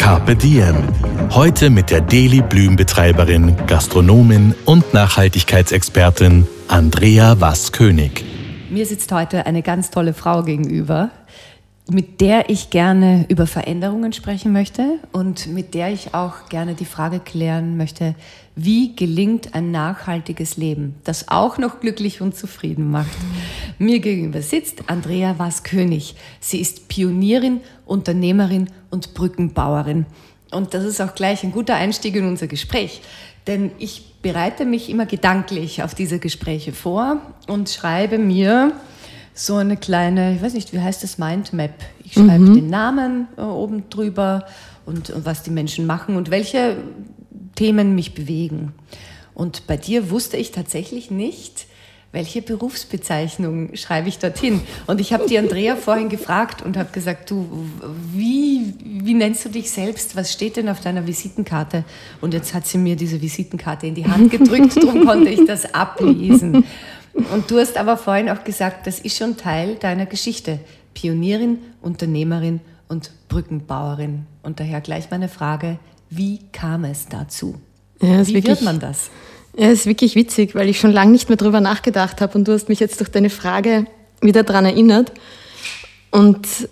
Carpe Diem. Heute mit der Deli Blümenbetreiberin, Gastronomin und Nachhaltigkeitsexpertin Andrea Wass-König. Mir sitzt heute eine ganz tolle Frau gegenüber, mit der ich gerne über Veränderungen sprechen möchte und mit der ich auch gerne die Frage klären möchte, wie gelingt ein nachhaltiges Leben, das auch noch glücklich und zufrieden macht. Mir gegenüber sitzt Andrea Was-König. Sie ist Pionierin, Unternehmerin und Brückenbauerin. Und das ist auch gleich ein guter Einstieg in unser Gespräch. Denn ich bereite mich immer gedanklich auf diese Gespräche vor und schreibe mir so eine kleine, ich weiß nicht, wie heißt das, Mindmap. Ich schreibe mhm. den Namen äh, oben drüber und, und was die Menschen machen und welche Themen mich bewegen. Und bei dir wusste ich tatsächlich nicht, welche Berufsbezeichnung schreibe ich dorthin? Und ich habe die Andrea vorhin gefragt und habe gesagt, du, wie, wie nennst du dich selbst? Was steht denn auf deiner Visitenkarte? Und jetzt hat sie mir diese Visitenkarte in die Hand gedrückt, darum konnte ich das ablesen. Und du hast aber vorhin auch gesagt, das ist schon Teil deiner Geschichte. Pionierin, Unternehmerin und Brückenbauerin. Und daher gleich meine Frage, wie kam es dazu? Ja, wie wirklich, wird man das? Ja, ist wirklich witzig, weil ich schon lange nicht mehr drüber nachgedacht habe und du hast mich jetzt durch deine Frage wieder daran erinnert. Und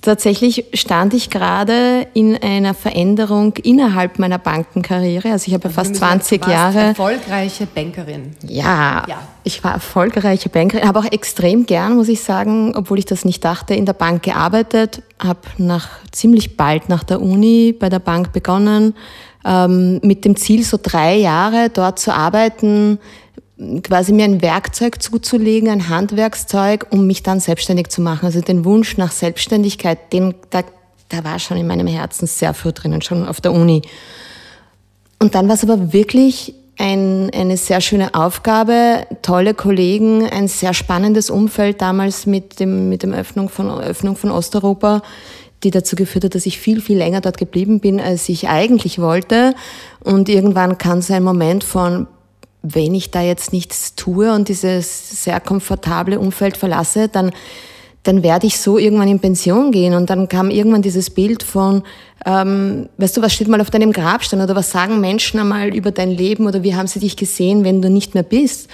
tatsächlich stand ich gerade in einer Veränderung innerhalb meiner Bankenkarriere. Also ich habe also fast 20 Jahre. Erfolgreiche Bankerin. Ja, ja, ich war erfolgreiche Bankerin, habe auch extrem gern, muss ich sagen, obwohl ich das nicht dachte, in der Bank gearbeitet, habe nach ziemlich bald nach der Uni bei der Bank begonnen, ähm, mit dem Ziel, so drei Jahre dort zu arbeiten, quasi mir ein Werkzeug zuzulegen, ein Handwerkszeug, um mich dann selbstständig zu machen. Also den Wunsch nach Selbstständigkeit, den, da, da war schon in meinem Herzen sehr früh drinnen, schon auf der Uni. Und dann war es aber wirklich ein, eine sehr schöne Aufgabe, tolle Kollegen, ein sehr spannendes Umfeld damals mit dem, mit dem Öffnung von, Öffnung von Osteuropa die dazu geführt hat, dass ich viel, viel länger dort geblieben bin, als ich eigentlich wollte. Und irgendwann kann so ein Moment von, wenn ich da jetzt nichts tue und dieses sehr komfortable Umfeld verlasse, dann, dann werde ich so irgendwann in Pension gehen. Und dann kam irgendwann dieses Bild von, ähm, weißt du, was steht mal auf deinem Grabstein oder was sagen Menschen einmal über dein Leben oder wie haben sie dich gesehen, wenn du nicht mehr bist?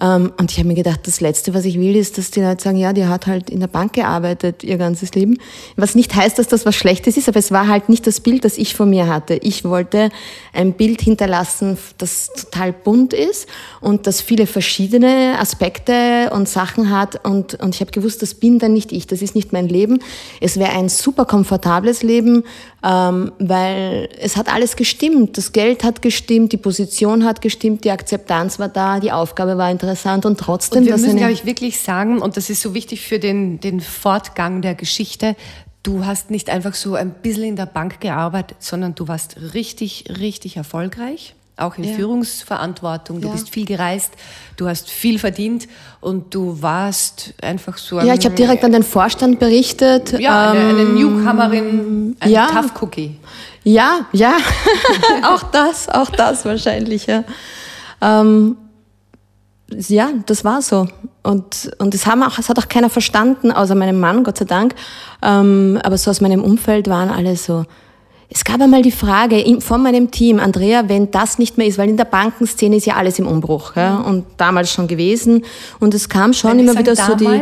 Ähm, und ich habe mir gedacht, das Letzte, was ich will, ist, dass die Leute sagen, ja, die hat halt in der Bank gearbeitet ihr ganzes Leben. Was nicht heißt, dass das was Schlechtes ist, aber es war halt nicht das Bild, das ich von mir hatte. Ich wollte ein Bild hinterlassen, das total bunt ist und das viele verschiedene Aspekte und Sachen hat. Und, und ich habe gewusst, das bin dann nicht ich, das ist nicht mein Leben. Es wäre ein super komfortables Leben, ähm, weil es hat alles gestimmt. Das Geld hat gestimmt, die Position hat gestimmt, die Akzeptanz war da, die Aufgabe war interessant und trotzdem. Und wir müssen, glaube ich, wirklich sagen, und das ist so wichtig für den, den Fortgang der Geschichte, du hast nicht einfach so ein bisschen in der Bank gearbeitet, sondern du warst richtig, richtig erfolgreich auch in ja. Führungsverantwortung. Du ja. bist viel gereist, du hast viel verdient und du warst einfach so. Ja, ich habe direkt an den Vorstand berichtet. Ja, eine, eine ähm, Newcomerin, ein ja. Tough Cookie. Ja, ja, auch das, auch das wahrscheinlich. Ja. Ähm, ja, das war so. Und, und das, haben auch, das hat auch keiner verstanden, außer meinem Mann, Gott sei Dank. Ähm, aber so aus meinem Umfeld waren alle so, es gab einmal die Frage von meinem Team, Andrea, wenn das nicht mehr ist, weil in der Bankenszene ist ja alles im Umbruch ja, und damals schon gewesen. Und es kam schon wenn immer wieder damals, so die.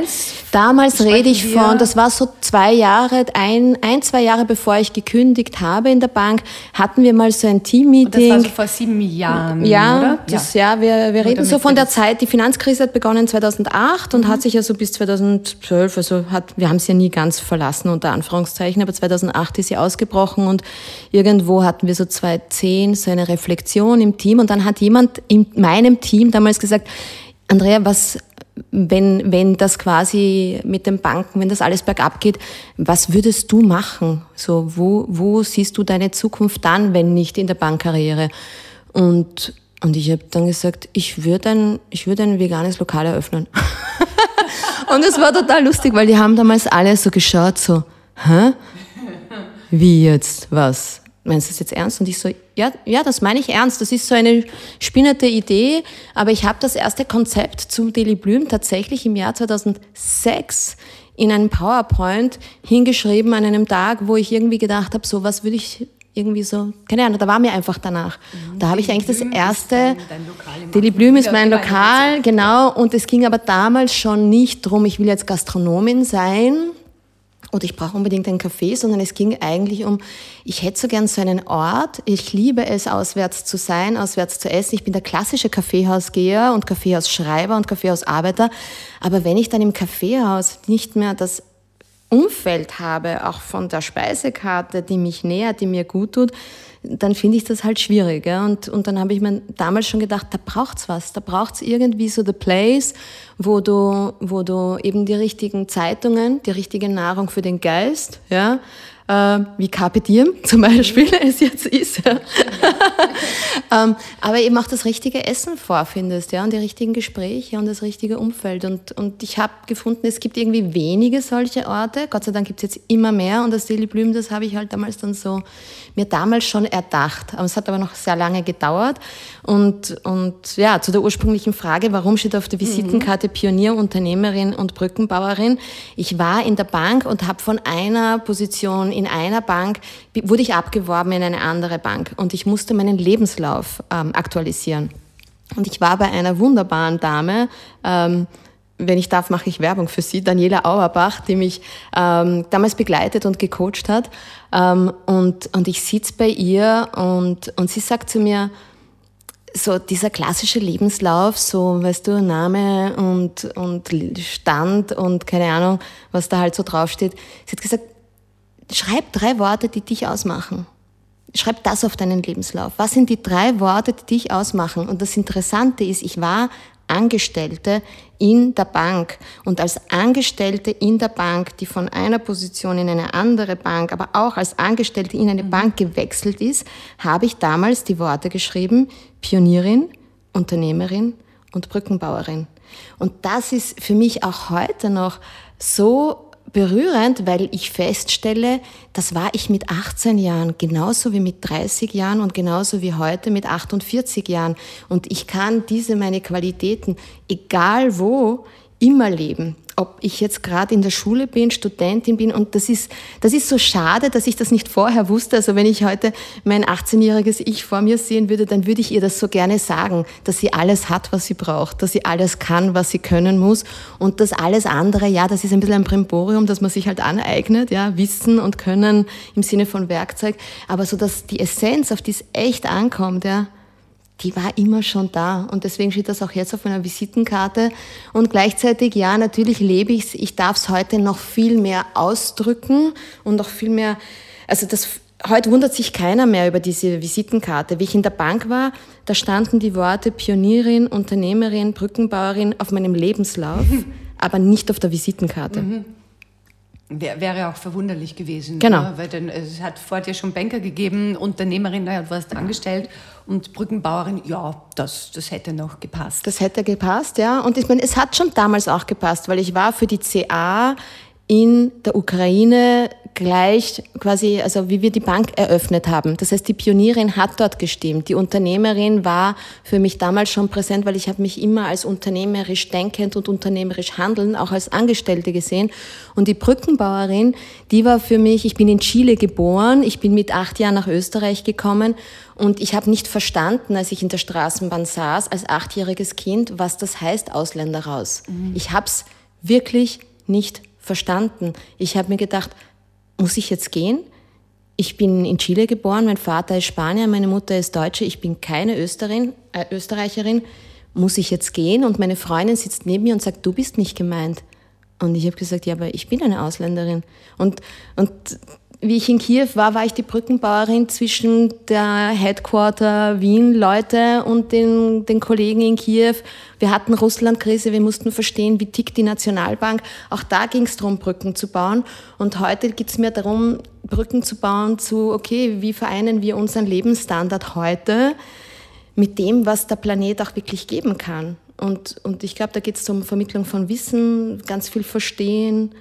Damals rede ich von, das war so zwei Jahre, ein, ein, zwei Jahre bevor ich gekündigt habe in der Bank, hatten wir mal so ein Team-Meeting. Das war so vor sieben Jahren, ja, oder? Das, ja, wir, wir reden so von der Zeit, die Finanzkrise hat begonnen 2008 und mhm. hat sich ja so bis 2012, also hat, wir haben sie ja nie ganz verlassen, unter Anführungszeichen, aber 2008 ist sie ausgebrochen und irgendwo hatten wir so 2010 so eine Reflexion im Team und dann hat jemand in meinem Team damals gesagt, Andrea, was, wenn, wenn das quasi mit den Banken, wenn das alles bergab geht, was würdest du machen? So, wo, wo siehst du deine Zukunft dann, wenn nicht in der Bankkarriere? Und, und ich habe dann gesagt, ich würde ein, ich würde ein veganes Lokal eröffnen. und es war total lustig, weil die haben damals alle so geschaut, so, hä? Wie jetzt? Was? Meinst du das jetzt ernst? Und ich so, ja, ja, das meine ich ernst. Das ist so eine spinnerte Idee. Aber ich habe das erste Konzept zum Daily Bloom tatsächlich im Jahr 2006 in einem PowerPoint hingeschrieben an einem Tag, wo ich irgendwie gedacht habe, so was würde ich irgendwie so, keine Ahnung, da war mir einfach danach. Mhm. Da habe ich eigentlich das erste, Daily Bloom ist mein Lokal, genau, und es ging aber damals schon nicht drum, ich will jetzt Gastronomin sein, oder ich brauche unbedingt einen Kaffee, sondern es ging eigentlich um, ich hätte so gern so einen Ort. Ich liebe es, auswärts zu sein, auswärts zu essen. Ich bin der klassische Kaffeehausgeher und Kaffeehausschreiber und Kaffeehausarbeiter. Aber wenn ich dann im Kaffeehaus nicht mehr das Umfeld habe, auch von der Speisekarte, die mich nähert, die mir gut tut, dann finde ich das halt schwierig. Ja? Und, und dann habe ich mir damals schon gedacht, da braucht's was, da braucht's irgendwie so the place, wo du, wo du eben die richtigen Zeitungen, die richtige Nahrung für den Geist, ja, äh, wie Carpe Diem zum Beispiel es jetzt ist. Ja. ähm, aber eben auch das richtige Essen vorfindest, ja, und die richtigen Gespräche und das richtige Umfeld. Und, und ich habe gefunden, es gibt irgendwie wenige solche Orte. Gott sei Dank gibt es jetzt immer mehr. Und das Daily Blüm, das habe ich halt damals dann so mir damals schon erdacht. Aber es hat aber noch sehr lange gedauert. Und, und ja, zu der ursprünglichen Frage, warum steht auf der Visitenkarte Pionier, Unternehmerin und Brückenbauerin? Ich war in der Bank und habe von einer Position in einer Bank, wurde ich abgeworben in eine andere Bank. Und ich musste meinen Lebenslauf ähm, aktualisieren. Und ich war bei einer wunderbaren Dame, ähm, wenn ich darf, mache ich Werbung für sie, Daniela Auerbach, die mich ähm, damals begleitet und gecoacht hat. Ähm, und, und ich sitze bei ihr und, und sie sagt zu mir, so dieser klassische Lebenslauf, so, weißt du, Name und, und Stand und keine Ahnung, was da halt so draufsteht. Sie hat gesagt, schreib drei Worte, die dich ausmachen. Schreib das auf deinen Lebenslauf. Was sind die drei Worte, die dich ausmachen? Und das Interessante ist, ich war Angestellte in der Bank. Und als Angestellte in der Bank, die von einer Position in eine andere Bank, aber auch als Angestellte in eine mhm. Bank gewechselt ist, habe ich damals die Worte geschrieben, Pionierin, Unternehmerin und Brückenbauerin. Und das ist für mich auch heute noch so berührend, weil ich feststelle, das war ich mit 18 Jahren genauso wie mit 30 Jahren und genauso wie heute mit 48 Jahren. Und ich kann diese meine Qualitäten, egal wo, immer leben ob ich jetzt gerade in der Schule bin, Studentin bin. Und das ist, das ist so schade, dass ich das nicht vorher wusste. Also wenn ich heute mein 18-jähriges Ich vor mir sehen würde, dann würde ich ihr das so gerne sagen, dass sie alles hat, was sie braucht, dass sie alles kann, was sie können muss. Und dass alles andere, ja, das ist ein bisschen ein Primborium, dass man sich halt aneignet, ja, Wissen und Können im Sinne von Werkzeug, aber so, dass die Essenz, auf die es echt ankommt, ja, die war immer schon da. Und deswegen steht das auch jetzt auf meiner Visitenkarte. Und gleichzeitig, ja, natürlich lebe ich es. Ich darf es heute noch viel mehr ausdrücken und noch viel mehr, also das, heute wundert sich keiner mehr über diese Visitenkarte. Wie ich in der Bank war, da standen die Worte Pionierin, Unternehmerin, Brückenbauerin auf meinem Lebenslauf, aber nicht auf der Visitenkarte. Mhm. Wäre auch verwunderlich gewesen. Genau. Ja, weil denn, es hat vor dir schon Banker gegeben, Unternehmerin, naja, du warst angestellt und Brückenbauerin, ja, das, das hätte noch gepasst. Das hätte gepasst, ja. Und ich meine, es hat schon damals auch gepasst, weil ich war für die CA in der Ukraine gleich quasi, also wie wir die Bank eröffnet haben. Das heißt, die Pionierin hat dort gestimmt. Die Unternehmerin war für mich damals schon präsent, weil ich habe mich immer als unternehmerisch denkend und unternehmerisch handeln, auch als Angestellte gesehen. Und die Brückenbauerin, die war für mich, ich bin in Chile geboren, ich bin mit acht Jahren nach Österreich gekommen und ich habe nicht verstanden, als ich in der Straßenbahn saß, als achtjähriges Kind, was das heißt, Ausländer raus. Mhm. Ich habe es wirklich nicht verstanden. Ich habe mir gedacht, muss ich jetzt gehen? Ich bin in Chile geboren, mein Vater ist Spanier, meine Mutter ist Deutsche, ich bin keine Österin, äh, Österreicherin. Muss ich jetzt gehen? Und meine Freundin sitzt neben mir und sagt, du bist nicht gemeint. Und ich habe gesagt, ja, aber ich bin eine Ausländerin. Und, und wie ich in Kiew war, war ich die Brückenbauerin zwischen der Headquarter Wien-Leute und den, den Kollegen in Kiew. Wir hatten Russland-Krise, wir mussten verstehen, wie tickt die Nationalbank. Auch da ging es darum, Brücken zu bauen. Und heute geht es mir darum, Brücken zu bauen zu, okay, wie vereinen wir unseren Lebensstandard heute mit dem, was der Planet auch wirklich geben kann. Und, und ich glaube, da geht es um Vermittlung von Wissen, ganz viel Verstehen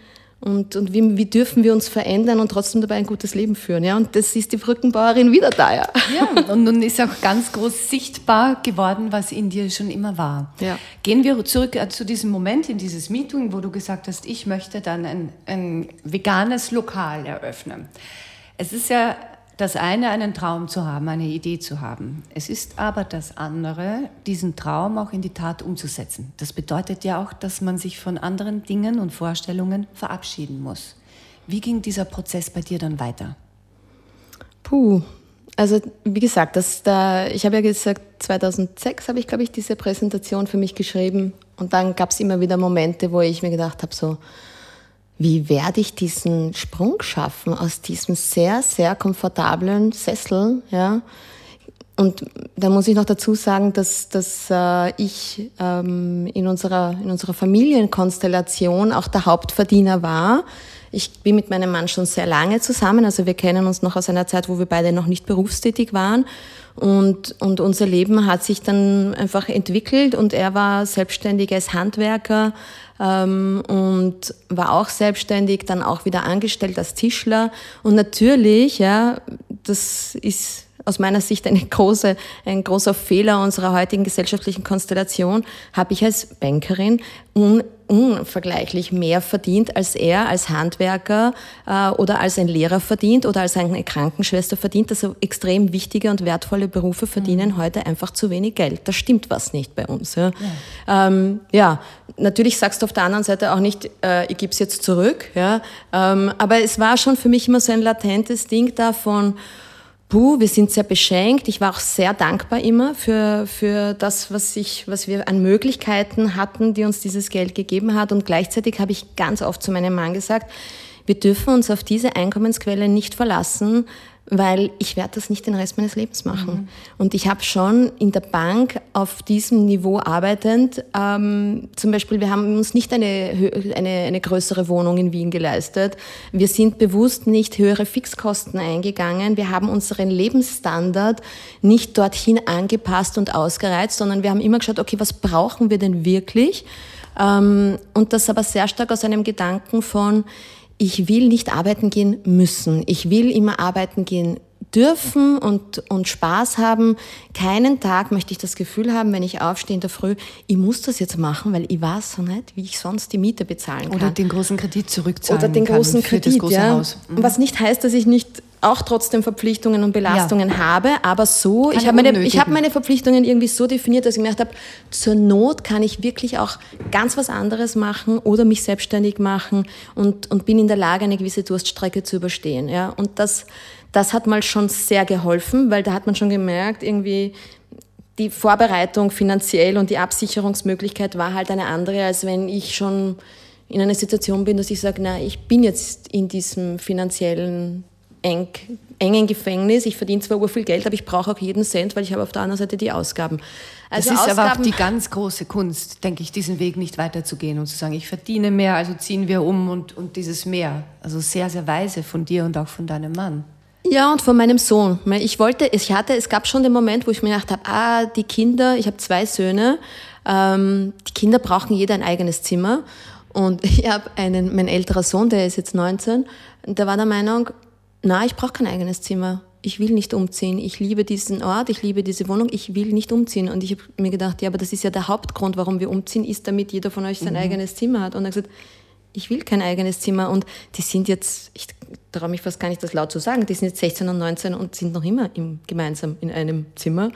und, und wie, wie dürfen wir uns verändern und trotzdem dabei ein gutes Leben führen. Ja? Und das ist die Brückenbauerin wieder da. Ja, ja und nun ist auch ganz groß sichtbar geworden, was in dir schon immer war. Ja. Gehen wir zurück äh, zu diesem Moment in dieses Meeting, wo du gesagt hast, ich möchte dann ein, ein veganes Lokal eröffnen. Es ist ja das eine, einen Traum zu haben, eine Idee zu haben. Es ist aber das andere, diesen Traum auch in die Tat umzusetzen. Das bedeutet ja auch, dass man sich von anderen Dingen und Vorstellungen verabschieden muss. Wie ging dieser Prozess bei dir dann weiter? Puh, also wie gesagt, das da, ich habe ja gesagt, 2006 habe ich, glaube ich, diese Präsentation für mich geschrieben. Und dann gab es immer wieder Momente, wo ich mir gedacht habe, so, wie werde ich diesen Sprung schaffen aus diesem sehr, sehr komfortablen Sessel, ja. Und da muss ich noch dazu sagen, dass, dass äh, ich ähm, in, unserer, in unserer Familienkonstellation auch der Hauptverdiener war. Ich bin mit meinem Mann schon sehr lange zusammen, also wir kennen uns noch aus einer Zeit, wo wir beide noch nicht berufstätig waren. Und, und unser Leben hat sich dann einfach entwickelt und er war selbstständig als Handwerker ähm, und war auch selbstständig, dann auch wieder angestellt als Tischler. Und natürlich, ja, das ist aus meiner Sicht eine große, ein großer Fehler unserer heutigen gesellschaftlichen Konstellation, habe ich als Bankerin un, unvergleichlich mehr verdient als er als Handwerker äh, oder als ein Lehrer verdient oder als eine Krankenschwester verdient. Also extrem wichtige und wertvolle Berufe verdienen mhm. heute einfach zu wenig Geld. Da stimmt was nicht bei uns. Ja, ja. Ähm, ja natürlich sagst du auf der anderen Seite auch nicht, äh, ich gebe es jetzt zurück. Ja, ähm, aber es war schon für mich immer so ein latentes Ding davon, puh, wir sind sehr beschenkt. Ich war auch sehr dankbar immer für, für das, was, ich, was wir an Möglichkeiten hatten, die uns dieses Geld gegeben hat. Und gleichzeitig habe ich ganz oft zu meinem Mann gesagt, wir dürfen uns auf diese Einkommensquelle nicht verlassen, weil ich werde das nicht den Rest meines Lebens machen. Mhm. Und ich habe schon in der Bank auf diesem Niveau arbeitend, ähm, zum Beispiel, wir haben uns nicht eine, eine, eine größere Wohnung in Wien geleistet. Wir sind bewusst nicht höhere Fixkosten eingegangen. Wir haben unseren Lebensstandard nicht dorthin angepasst und ausgereizt, sondern wir haben immer geschaut, okay, was brauchen wir denn wirklich? Ähm, und das aber sehr stark aus einem Gedanken von, ich will nicht arbeiten gehen müssen. Ich will immer arbeiten gehen dürfen und, und Spaß haben. Keinen Tag möchte ich das Gefühl haben, wenn ich aufstehe in der Früh, ich muss das jetzt machen, weil ich weiß so nicht, wie ich sonst die Miete bezahlen kann. Oder den großen Kredit zurückzahlen Oder den großen Kredit, ja. Mhm. Was nicht heißt, dass ich nicht auch trotzdem Verpflichtungen und Belastungen ja. habe, aber so, Keine ich habe meine, ich hab meine Verpflichtungen irgendwie so definiert, dass ich gemerkt habe, zur Not kann ich wirklich auch ganz was anderes machen oder mich selbstständig machen und, und bin in der Lage, eine gewisse Durststrecke zu überstehen. Ja? Und das, das hat mal schon sehr geholfen, weil da hat man schon gemerkt, irgendwie, die Vorbereitung finanziell und die Absicherungsmöglichkeit war halt eine andere, als wenn ich schon in einer Situation bin, dass ich sage, na, ich bin jetzt in diesem finanziellen eng, engen Gefängnis. Ich verdiene zwar viel Geld, aber ich brauche auch jeden Cent, weil ich habe auf der anderen Seite die Ausgaben. Also das ist Ausgaben, aber auch die ganz große Kunst, denke ich, diesen Weg nicht weiterzugehen und zu sagen, ich verdiene mehr, also ziehen wir um und, und dieses mehr. Also sehr, sehr weise von dir und auch von deinem Mann. Ja, und von meinem Sohn. Ich wollte, ich hatte, es gab schon den Moment, wo ich mir gedacht habe, ah, die Kinder, ich habe zwei Söhne, ähm, die Kinder brauchen jeder ein eigenes Zimmer. Und ich habe einen, mein älterer Sohn, der ist jetzt 19, der war der Meinung, na, ich brauche kein eigenes Zimmer. Ich will nicht umziehen. Ich liebe diesen Ort, ich liebe diese Wohnung, ich will nicht umziehen. Und ich habe mir gedacht, ja, aber das ist ja der Hauptgrund, warum wir umziehen, ist, damit jeder von euch sein mhm. eigenes Zimmer hat. Und er hat gesagt, ich will kein eigenes Zimmer. Und die sind jetzt, ich traue mich fast gar nicht, das laut zu sagen, die sind jetzt 16 und 19 und sind noch immer im, gemeinsam in einem Zimmer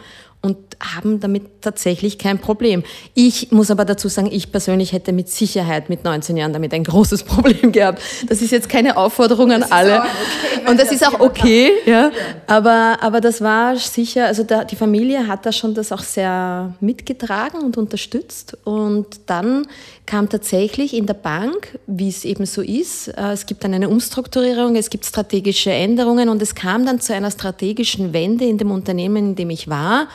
und haben damit tatsächlich kein Problem. Ich muss aber dazu sagen, ich persönlich hätte mit Sicherheit mit 19 Jahren damit ein großes Problem gehabt. Das ist jetzt keine Aufforderung an alle. Okay, und das ist auch okay, ja. Aber, aber das war sicher, also da, die Familie hat da schon das auch sehr mitgetragen und unterstützt. Und dann kam tatsächlich in der Bank, wie es eben so ist, äh, es gibt dann eine Umstrukturierung, es gibt strategische Änderungen und es kam dann zu einer strategischen Wende in dem Unternehmen, in dem ich war.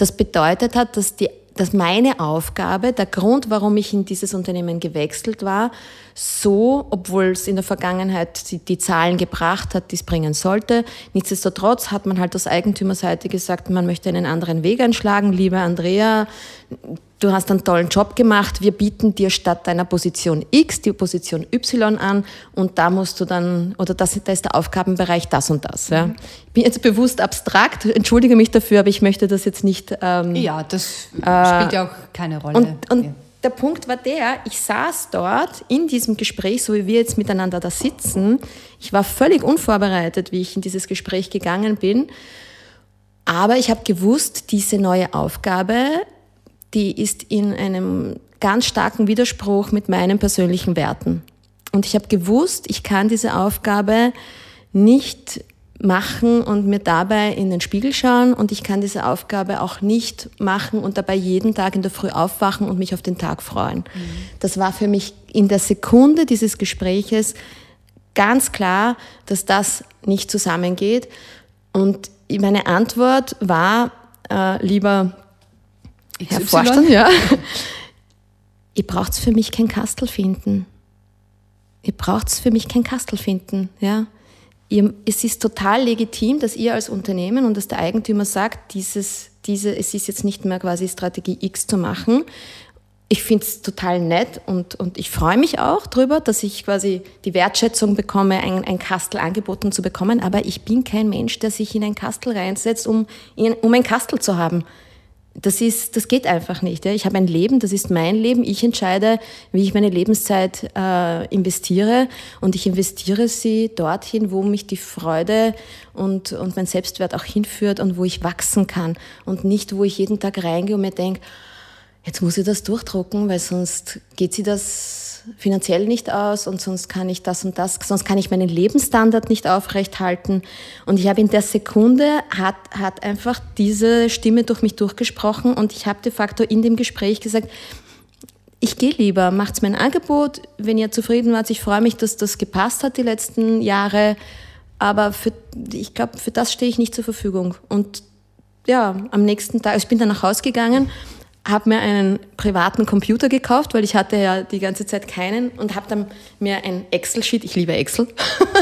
Das bedeutet hat, dass die dass meine Aufgabe, der Grund, warum ich in dieses Unternehmen gewechselt war, so, obwohl es in der Vergangenheit die, die Zahlen gebracht hat, die es bringen sollte, nichtsdestotrotz hat man halt aus Eigentümerseite gesagt, man möchte einen anderen Weg einschlagen. Liebe Andrea, du hast einen tollen Job gemacht, wir bieten dir statt deiner Position X die Position Y an und da musst du dann, oder das, da ist der Aufgabenbereich das und das. Ja. Ich bin jetzt bewusst abstrakt, entschuldige mich dafür, aber ich möchte das jetzt nicht. Ähm, ja, das äh, spielt ja auch keine Rolle. Und, und ja. Der Punkt war der, ich saß dort in diesem Gespräch, so wie wir jetzt miteinander da sitzen. Ich war völlig unvorbereitet, wie ich in dieses Gespräch gegangen bin. Aber ich habe gewusst, diese neue Aufgabe die ist in einem ganz starken Widerspruch mit meinen persönlichen Werten. Und ich habe gewusst, ich kann diese Aufgabe nicht machen und mir dabei in den Spiegel schauen und ich kann diese Aufgabe auch nicht machen und dabei jeden Tag in der Früh aufwachen und mich auf den Tag freuen. Mhm. Das war für mich in der Sekunde dieses Gespräches ganz klar, dass das nicht zusammengeht. Und meine Antwort war, äh, lieber XY? Herr Vorstand, ja. ihr braucht für mich kein Kastel finden. Ihr braucht für mich kein Kastel finden, ja. Ihr, es ist total legitim, dass ihr als Unternehmen und dass der Eigentümer sagt, dieses, diese, es ist jetzt nicht mehr quasi Strategie X zu machen. Ich finde es total nett und, und ich freue mich auch darüber, dass ich quasi die Wertschätzung bekomme, ein, ein Kastel angeboten zu bekommen. Aber ich bin kein Mensch, der sich in ein Kastel reinsetzt, um, in, um ein Kastel zu haben das ist, das geht einfach nicht. Ja. Ich habe ein Leben, das ist mein Leben. Ich entscheide, wie ich meine Lebenszeit äh, investiere und ich investiere sie dorthin, wo mich die Freude und, und mein Selbstwert auch hinführt und wo ich wachsen kann und nicht, wo ich jeden Tag reingehe und mir denke, jetzt muss ich das durchdrucken, weil sonst geht sie das finanziell nicht aus und sonst kann ich das und das, sonst kann ich meinen Lebensstandard nicht aufrechthalten. Und ich habe in der Sekunde hat, hat einfach diese Stimme durch mich durchgesprochen und ich habe de facto in dem Gespräch gesagt, ich gehe lieber, macht's mir ein Angebot, wenn ihr zufrieden wart. Ich freue mich, dass das gepasst hat die letzten Jahre, aber für, ich glaube, für das stehe ich nicht zur Verfügung. Und ja, am nächsten Tag, ich bin dann nach Hause gegangen habe mir einen privaten Computer gekauft, weil ich hatte ja die ganze Zeit keinen und habe dann mir ein Excel-Sheet, ich liebe Excel,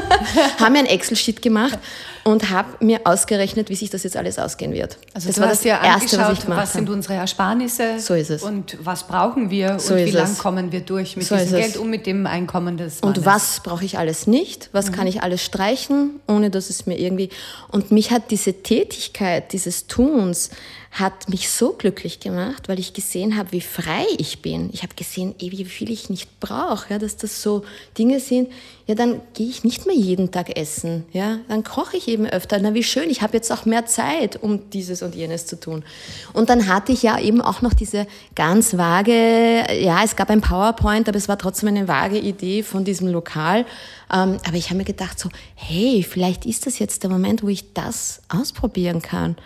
habe mir ein Excel-Sheet gemacht und habe mir ausgerechnet, wie sich das jetzt alles ausgehen wird. Also das du war hast das ja Erste, was ich gemacht Was sind unsere Ersparnisse? So ist es. Und was brauchen wir so und wie lange kommen wir durch mit so diesem Geld um mit dem Einkommen des Mannes? Und was brauche ich alles nicht? Was mhm. kann ich alles streichen, ohne dass es mir irgendwie... Und mich hat diese Tätigkeit dieses Tuns hat mich so glücklich gemacht, weil ich gesehen habe, wie frei ich bin. Ich habe gesehen, ey, wie viel ich nicht brauche, ja, dass das so Dinge sind. Ja, dann gehe ich nicht mehr jeden Tag essen. Ja, dann koche ich eben öfter. Na, wie schön, ich habe jetzt auch mehr Zeit, um dieses und jenes zu tun. Und dann hatte ich ja eben auch noch diese ganz vage, ja, es gab ein PowerPoint, aber es war trotzdem eine vage Idee von diesem Lokal. Ähm, aber ich habe mir gedacht so, hey, vielleicht ist das jetzt der Moment, wo ich das ausprobieren kann.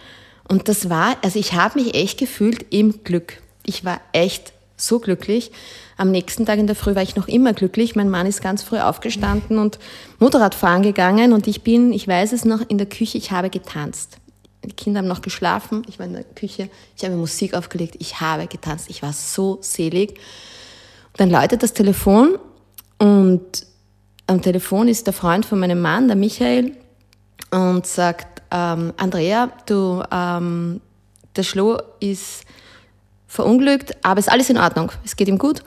Und das war, also ich habe mich echt gefühlt im Glück. Ich war echt so glücklich. Am nächsten Tag in der Früh war ich noch immer glücklich. Mein Mann ist ganz früh aufgestanden und Motorrad fahren gegangen und ich bin, ich weiß es noch, in der Küche, ich habe getanzt. Die Kinder haben noch geschlafen, ich war in der Küche, ich habe Musik aufgelegt, ich habe getanzt, ich war so selig. dann läutet das Telefon und am Telefon ist der Freund von meinem Mann, der Michael, und sagt, ähm, Andrea, du, ähm, der Schlo ist verunglückt, aber es ist alles in Ordnung. Es geht ihm gut.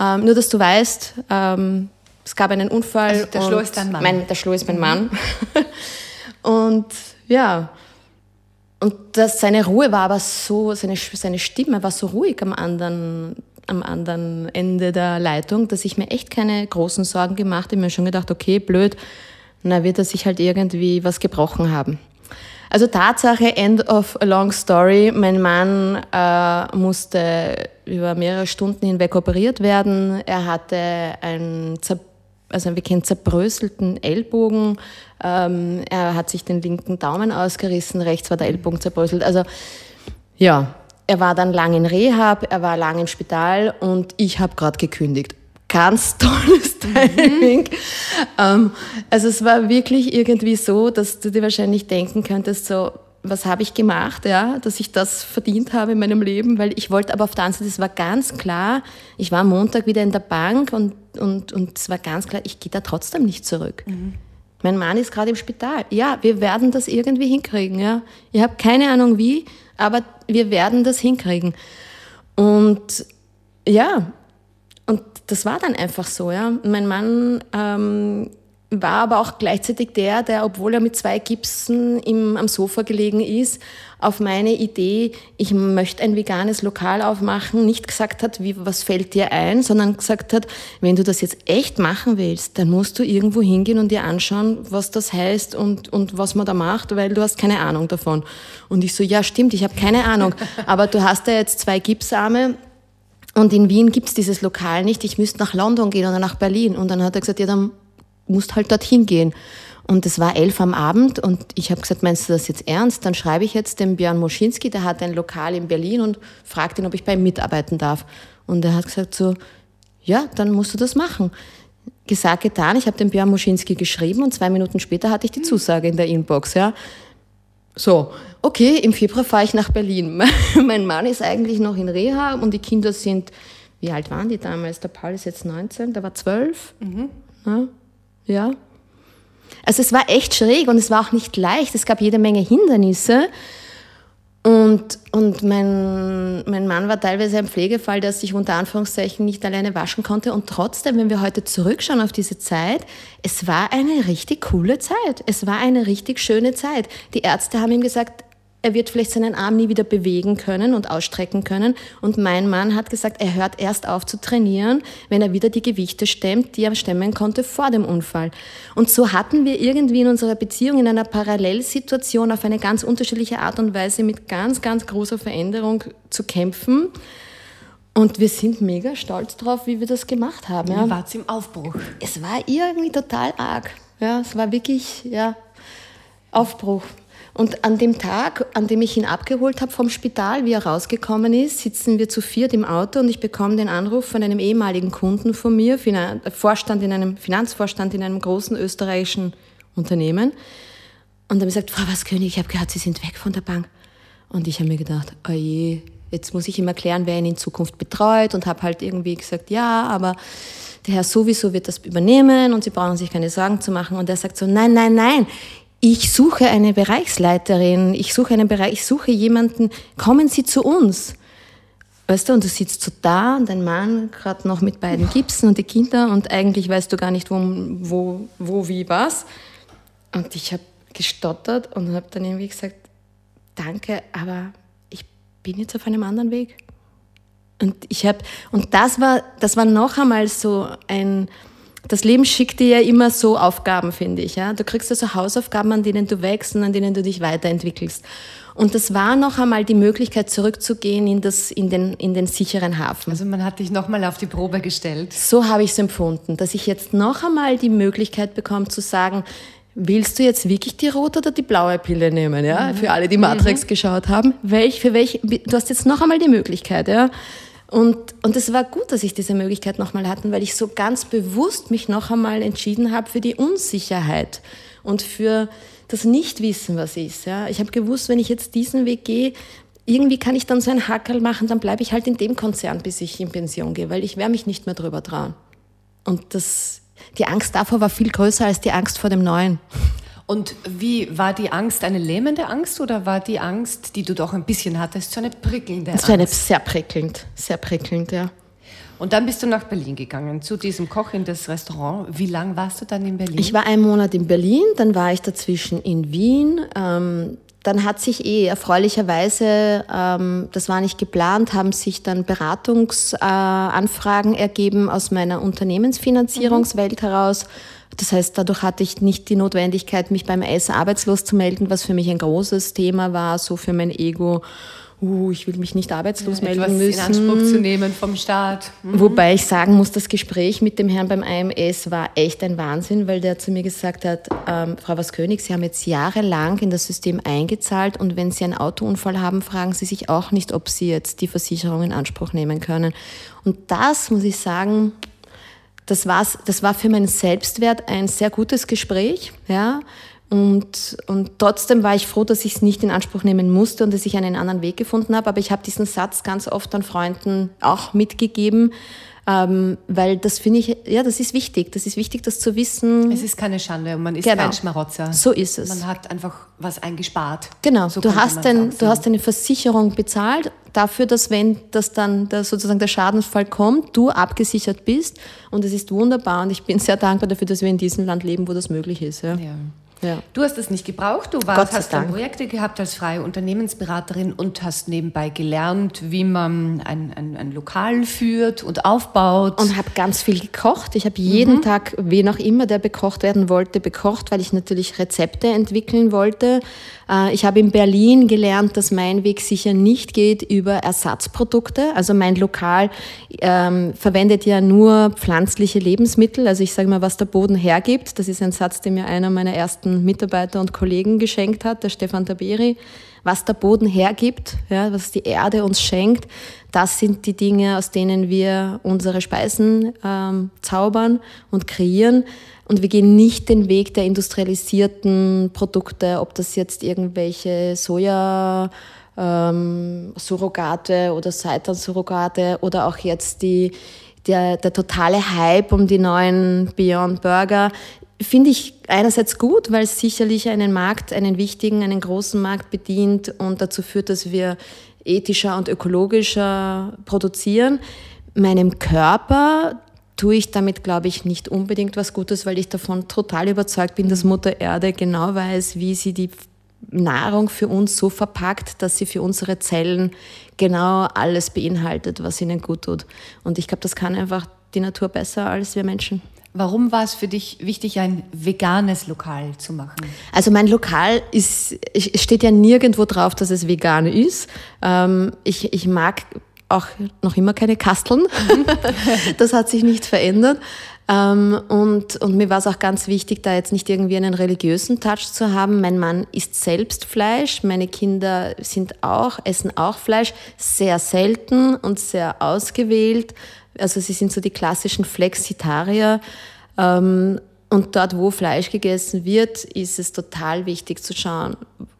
Ähm, nur, dass du weißt, ähm, es gab einen Unfall. Also der Schlo ist dein Mann. Mein, der Schlo ist mein mhm. Mann. und ja, und das, seine Ruhe war aber so, seine, seine Stimme war so ruhig am anderen, am anderen Ende der Leitung, dass ich mir echt keine großen Sorgen gemacht habe. Ich habe mir schon gedacht, okay, blöd, na wird er sich halt irgendwie was gebrochen haben. Also Tatsache, end of a long story. Mein Mann äh, musste über mehrere Stunden hinweg operiert werden. Er hatte einen, also wir kennen zerbröselten Ellbogen. Ähm, er hat sich den linken Daumen ausgerissen, rechts war der Ellbogen zerbröselt. Also ja, er war dann lang in Rehab, er war lang im Spital und ich habe gerade gekündigt. Ganz tolles Timing. Ähm, also es war wirklich irgendwie so, dass du dir wahrscheinlich denken könntest, so, was habe ich gemacht, ja, dass ich das verdient habe in meinem Leben, weil ich wollte aber auf der anderen Seite, es war ganz klar, ich war am Montag wieder in der Bank und, und, und es war ganz klar, ich gehe da trotzdem nicht zurück. Mhm. Mein Mann ist gerade im Spital. Ja, wir werden das irgendwie hinkriegen, ja. Ich habe keine Ahnung wie, aber wir werden das hinkriegen. Und ja, das war dann einfach so, ja. Mein Mann ähm, war aber auch gleichzeitig der, der, obwohl er mit zwei Gipsen im, am Sofa gelegen ist, auf meine Idee, ich möchte ein veganes Lokal aufmachen, nicht gesagt hat, wie, was fällt dir ein, sondern gesagt hat, wenn du das jetzt echt machen willst, dann musst du irgendwo hingehen und dir anschauen, was das heißt und, und was man da macht, weil du hast keine Ahnung davon. Und ich so, ja stimmt, ich habe keine Ahnung, aber du hast ja jetzt zwei Gipsarme, und in Wien gibt's dieses Lokal nicht, ich müsste nach London gehen oder nach Berlin. Und dann hat er gesagt, ja, dann musst halt dorthin gehen. Und es war elf am Abend und ich habe gesagt, meinst du das jetzt ernst? Dann schreibe ich jetzt dem Björn Moschinski, der hat ein Lokal in Berlin und fragt ihn, ob ich bei ihm mitarbeiten darf. Und er hat gesagt so, ja, dann musst du das machen. Gesagt, getan, ich habe dem Björn Moschinski geschrieben und zwei Minuten später hatte ich die Zusage in der Inbox. Ja. So, okay, im Februar fahre ich nach Berlin. mein Mann ist eigentlich noch in Reha und die Kinder sind, wie alt waren die damals? Der Paul ist jetzt 19, der war 12. Mhm. Ja, ja. Also es war echt schräg und es war auch nicht leicht. Es gab jede Menge Hindernisse. Und, und mein, mein Mann war teilweise ein Pflegefall, der sich unter Anführungszeichen nicht alleine waschen konnte. Und trotzdem, wenn wir heute zurückschauen auf diese Zeit, es war eine richtig coole Zeit. Es war eine richtig schöne Zeit. Die Ärzte haben ihm gesagt, er wird vielleicht seinen Arm nie wieder bewegen können und ausstrecken können. Und mein Mann hat gesagt, er hört erst auf zu trainieren, wenn er wieder die Gewichte stemmt, die er stemmen konnte vor dem Unfall. Und so hatten wir irgendwie in unserer Beziehung in einer Parallelsituation auf eine ganz unterschiedliche Art und Weise mit ganz, ganz großer Veränderung zu kämpfen. Und wir sind mega stolz drauf, wie wir das gemacht haben. Ja. War es im Aufbruch? Es war irgendwie total arg. Ja, es war wirklich, ja, Aufbruch. Und an dem Tag, an dem ich ihn abgeholt habe vom Spital, wie er rausgekommen ist, sitzen wir zu viert im Auto und ich bekomme den Anruf von einem ehemaligen Kunden von mir, Vorstand in einem, Finanzvorstand in einem großen österreichischen Unternehmen. Und er hat gesagt, Frau Waskönig, ich habe gehört, Sie sind weg von der Bank. Und ich habe mir gedacht, oh je, jetzt muss ich ihm erklären, wer ihn in Zukunft betreut und habe halt irgendwie gesagt, ja, aber der Herr sowieso wird das übernehmen und Sie brauchen sich keine Sorgen zu machen. Und er sagt so, nein, nein, nein, ich suche eine Bereichsleiterin, ich suche einen Bereich, ich suche jemanden, kommen Sie zu uns. Weißt du, und du sitzt so da und dein Mann gerade noch mit beiden Gipsen und die Kinder und eigentlich weißt du gar nicht, wo, wo, wo wie, was. Und ich habe gestottert und habe dann irgendwie gesagt, danke, aber ich bin jetzt auf einem anderen Weg. Und ich habe, und das war, das war noch einmal so ein, das Leben schickt dir ja immer so Aufgaben, finde ich. Ja? Du kriegst also Hausaufgaben, an denen du wächst und an denen du dich weiterentwickelst. Und das war noch einmal die Möglichkeit, zurückzugehen in, das, in, den, in den sicheren Hafen. Also man hat dich noch mal auf die Probe gestellt. So habe ich es empfunden, dass ich jetzt noch einmal die Möglichkeit bekomme zu sagen, willst du jetzt wirklich die rote oder die blaue Pille nehmen? Ja? Mhm. Für alle, die Matrix mhm. geschaut haben. Welch, für welch, du hast jetzt noch einmal die Möglichkeit. Ja? Und, und es war gut, dass ich diese Möglichkeit nochmal hatte, weil ich so ganz bewusst mich noch einmal entschieden habe für die Unsicherheit und für das Nichtwissen, was ist. Ja. Ich habe gewusst, wenn ich jetzt diesen Weg gehe, irgendwie kann ich dann so ein Hackerl machen, dann bleibe ich halt in dem Konzern, bis ich in Pension gehe, weil ich werde mich nicht mehr drüber trauen. Und das, die Angst davor war viel größer als die Angst vor dem Neuen. Und wie war die Angst eine lähmende Angst oder war die Angst, die du doch ein bisschen hattest, so eine prickelnde Angst? War eine sehr prickelnd, sehr prickelnd, ja. Und dann bist du nach Berlin gegangen, zu diesem Koch in das Restaurant. Wie lange warst du dann in Berlin? Ich war einen Monat in Berlin, dann war ich dazwischen in Wien. Ähm, dann hat sich eh erfreulicherweise, ähm, das war nicht geplant, haben sich dann Beratungsanfragen äh, ergeben aus meiner Unternehmensfinanzierungswelt mhm. heraus das heißt, dadurch hatte ich nicht die Notwendigkeit, mich beim Essen arbeitslos zu melden, was für mich ein großes Thema war, so für mein Ego. Uh, ich will mich nicht arbeitslos ja, melden müssen. in Anspruch zu nehmen vom Staat. Mhm. Wobei ich sagen muss, das Gespräch mit dem Herrn beim AMS war echt ein Wahnsinn, weil der zu mir gesagt hat, ähm, Frau Waskönig, Sie haben jetzt jahrelang in das System eingezahlt und wenn Sie einen Autounfall haben, fragen Sie sich auch nicht, ob Sie jetzt die Versicherung in Anspruch nehmen können. Und das, muss ich sagen, das, war's, das war für meinen Selbstwert ein sehr gutes Gespräch. Ja. Und, und trotzdem war ich froh, dass ich es nicht in Anspruch nehmen musste und dass ich einen anderen Weg gefunden habe. Aber ich habe diesen Satz ganz oft an Freunden auch mitgegeben, ähm, weil das finde ich, ja, das ist wichtig. Das ist wichtig, das zu wissen. Es ist keine Schande und man ist Genau. kein Schmarotzer. So ist es. Man hat einfach was eingespart. Genau, So du, hast ein, du hast eine Versicherung bezahlt dafür, dass wenn das dann der, sozusagen der Schadensfall kommt, du abgesichert bist und es ist wunderbar und ich bin sehr dankbar dafür, dass wir in diesem Land leben, wo das möglich ist. Ja. Ja. Ja. Du hast es nicht gebraucht. Du warst, hast dann. Projekte gehabt als freie Unternehmensberaterin und hast nebenbei gelernt, wie man ein, ein, ein Lokal führt und aufbaut. Und habe ganz viel gekocht. Ich habe jeden Tag, wen auch immer, der bekocht werden wollte, bekocht, weil ich natürlich Rezepte entwickeln wollte. Äh, Ich habe in Berlin gelernt, dass mein Weg sicher nicht geht über Ersatzprodukte. Also mein Lokal ähm, verwendet ja nur pflanzliche Lebensmittel. Also ich sage mal, was der Boden hergibt. Das ist ein Satz, den mir einer meiner ersten Mitarbeiter und Kollegen geschenkt hat, der Stefan Taberi. Was der Boden hergibt, ja, was die Erde uns schenkt, das sind die Dinge, aus denen wir unsere Speisen ähm, zaubern und kreieren. Und wir gehen nicht den Weg der industrialisierten Produkte, ob das jetzt irgendwelche Soja, ähm, Surrogate oder Seitan-Surrogate oder auch jetzt die, der, der totale Hype um die neuen Beyond Burger. Finde ich einerseits gut, weil es sicherlich einen Markt, einen wichtigen, einen großen Markt bedient und dazu führt, dass wir ethischer und ökologischer produzieren. Meinem Körper tue ich damit, glaube ich, nicht unbedingt was Gutes, weil ich davon total überzeugt bin, dass Mutter Erde genau weiß, wie sie die Nahrung für uns so verpackt, dass sie für unsere Zellen genau alles beinhaltet, was ihnen gut tut. Und ich glaube, das kann einfach die Natur besser als wir Menschen. Warum war es für dich wichtig, ein veganes Lokal zu machen? Also mein Lokal ist, es steht ja nirgendwo drauf, dass es vegan ist. Ähm, ich, ich mag auch noch immer keine Kasteln. das hat sich nicht verändert. Ähm, und, und mir war es auch ganz wichtig, da jetzt nicht irgendwie einen religiösen Touch zu haben. Mein Mann isst selbst Fleisch, meine Kinder sind auch, essen auch Fleisch, sehr selten und sehr ausgewählt. Also sie sind so die klassischen Flexitarier. Ähm, und dort, wo Fleisch gegessen wird, ist es total wichtig zu schauen,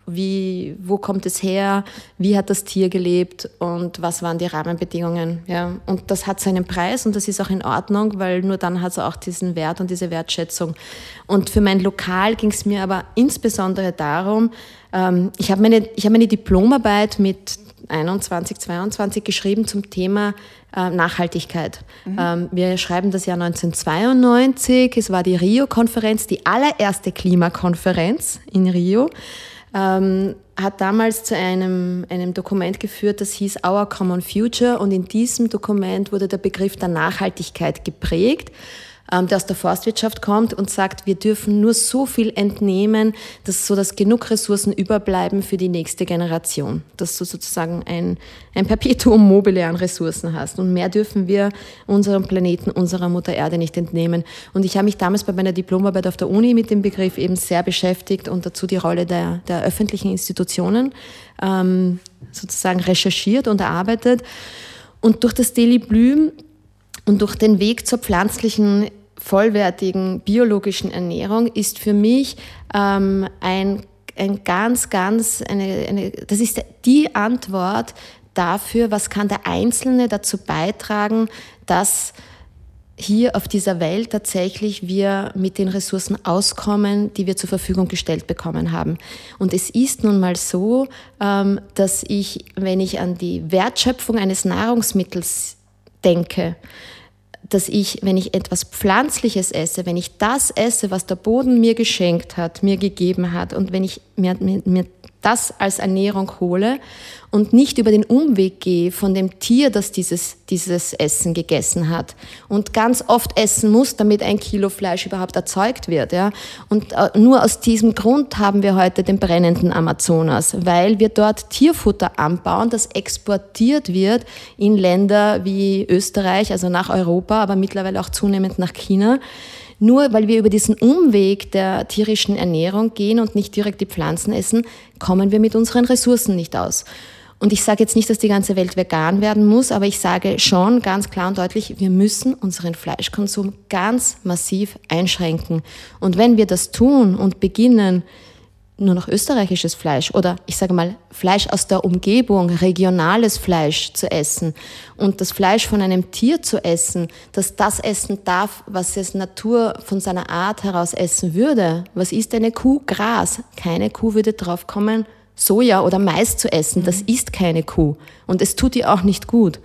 wie, wo kommt es her, wie hat das Tier gelebt und was waren die Rahmenbedingungen. Ja. Und das hat seinen Preis und das ist auch in Ordnung, weil nur dann hat es auch diesen Wert und diese Wertschätzung. Und für mein Lokal ging es mir aber insbesondere darum, ähm, ich habe meine, hab meine Diplomarbeit mit 21, 22 geschrieben zum Thema äh, Nachhaltigkeit. Ähm, wir schreiben das Jahr 1992. Es war die Rio-Konferenz, die allererste Klimakonferenz in Rio. Ähm, hat damals zu einem, einem Dokument geführt, das hieß Our Common Future. Und in diesem Dokument wurde der Begriff der Nachhaltigkeit geprägt der aus der Forstwirtschaft kommt und sagt, wir dürfen nur so viel entnehmen, dass so dass genug Ressourcen überbleiben für die nächste Generation, dass du sozusagen ein, ein Perpetuum mobile an Ressourcen hast und mehr dürfen wir unserem Planeten, unserer Mutter Erde nicht entnehmen. Und ich habe mich damals bei meiner Diplomarbeit auf der Uni mit dem Begriff eben sehr beschäftigt und dazu die Rolle der, der öffentlichen Institutionen ähm, sozusagen recherchiert und erarbeitet. Und durch das Daily Blüm und durch den Weg zur pflanzlichen, vollwertigen, biologischen Ernährung ist für mich ähm, ein, ein ganz, ganz, eine, eine, das ist die Antwort dafür, was kann der Einzelne dazu beitragen, dass hier auf dieser Welt tatsächlich wir mit den Ressourcen auskommen, die wir zur Verfügung gestellt bekommen haben. Und es ist nun mal so, ähm, dass ich, wenn ich an die Wertschöpfung eines Nahrungsmittels denke, dass ich, wenn ich etwas Pflanzliches esse, wenn ich das esse, was der Boden mir geschenkt hat, mir gegeben hat, und wenn ich mir, mir, mir das als Ernährung hole und nicht über den Umweg gehe von dem Tier, das dieses, dieses Essen gegessen hat und ganz oft essen muss, damit ein Kilo Fleisch überhaupt erzeugt wird. Ja? Und äh, nur aus diesem Grund haben wir heute den brennenden Amazonas, weil wir dort Tierfutter anbauen, das exportiert wird in Länder wie Österreich, also nach Europa, aber mittlerweile auch zunehmend nach China. Nur weil wir über diesen Umweg der tierischen Ernährung gehen und nicht direkt die Pflanzen essen, kommen wir mit unseren Ressourcen nicht aus. Und ich sage jetzt nicht, dass die ganze Welt vegan werden muss, aber ich sage schon ganz klar und deutlich, wir müssen unseren Fleischkonsum ganz massiv einschränken. Und wenn wir das tun und beginnen, nur noch österreichisches Fleisch oder ich sage mal Fleisch aus der Umgebung, regionales Fleisch zu essen und das Fleisch von einem Tier zu essen, das das essen darf, was es Natur von seiner Art heraus essen würde. Was ist eine Kuh? Gras. Keine Kuh würde drauf kommen, Soja oder Mais zu essen. Das mhm. ist keine Kuh und es tut ihr auch nicht gut.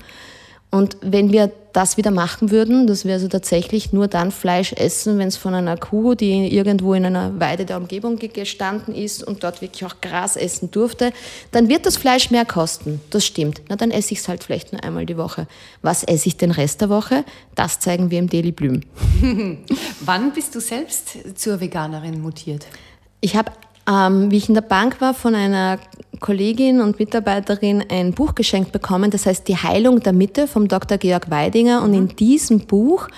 Und wenn wir das wieder machen würden, dass wir also tatsächlich nur dann Fleisch essen, wenn es von einer Kuh, die irgendwo in einer Weide der Umgebung gestanden ist und dort wirklich auch Gras essen durfte, dann wird das Fleisch mehr kosten. Das stimmt. Na, dann esse ich es halt vielleicht nur einmal die Woche. Was esse ich den Rest der Woche? Das zeigen wir im Daily Blüm. Wann bist du selbst zur Veganerin mutiert? Ich habe ähm, wie ich in der Bank war, von einer Kollegin und Mitarbeiterin ein Buch geschenkt bekommen, das heißt Die Heilung der Mitte vom Dr. Georg Weidinger. Und in diesem Buch,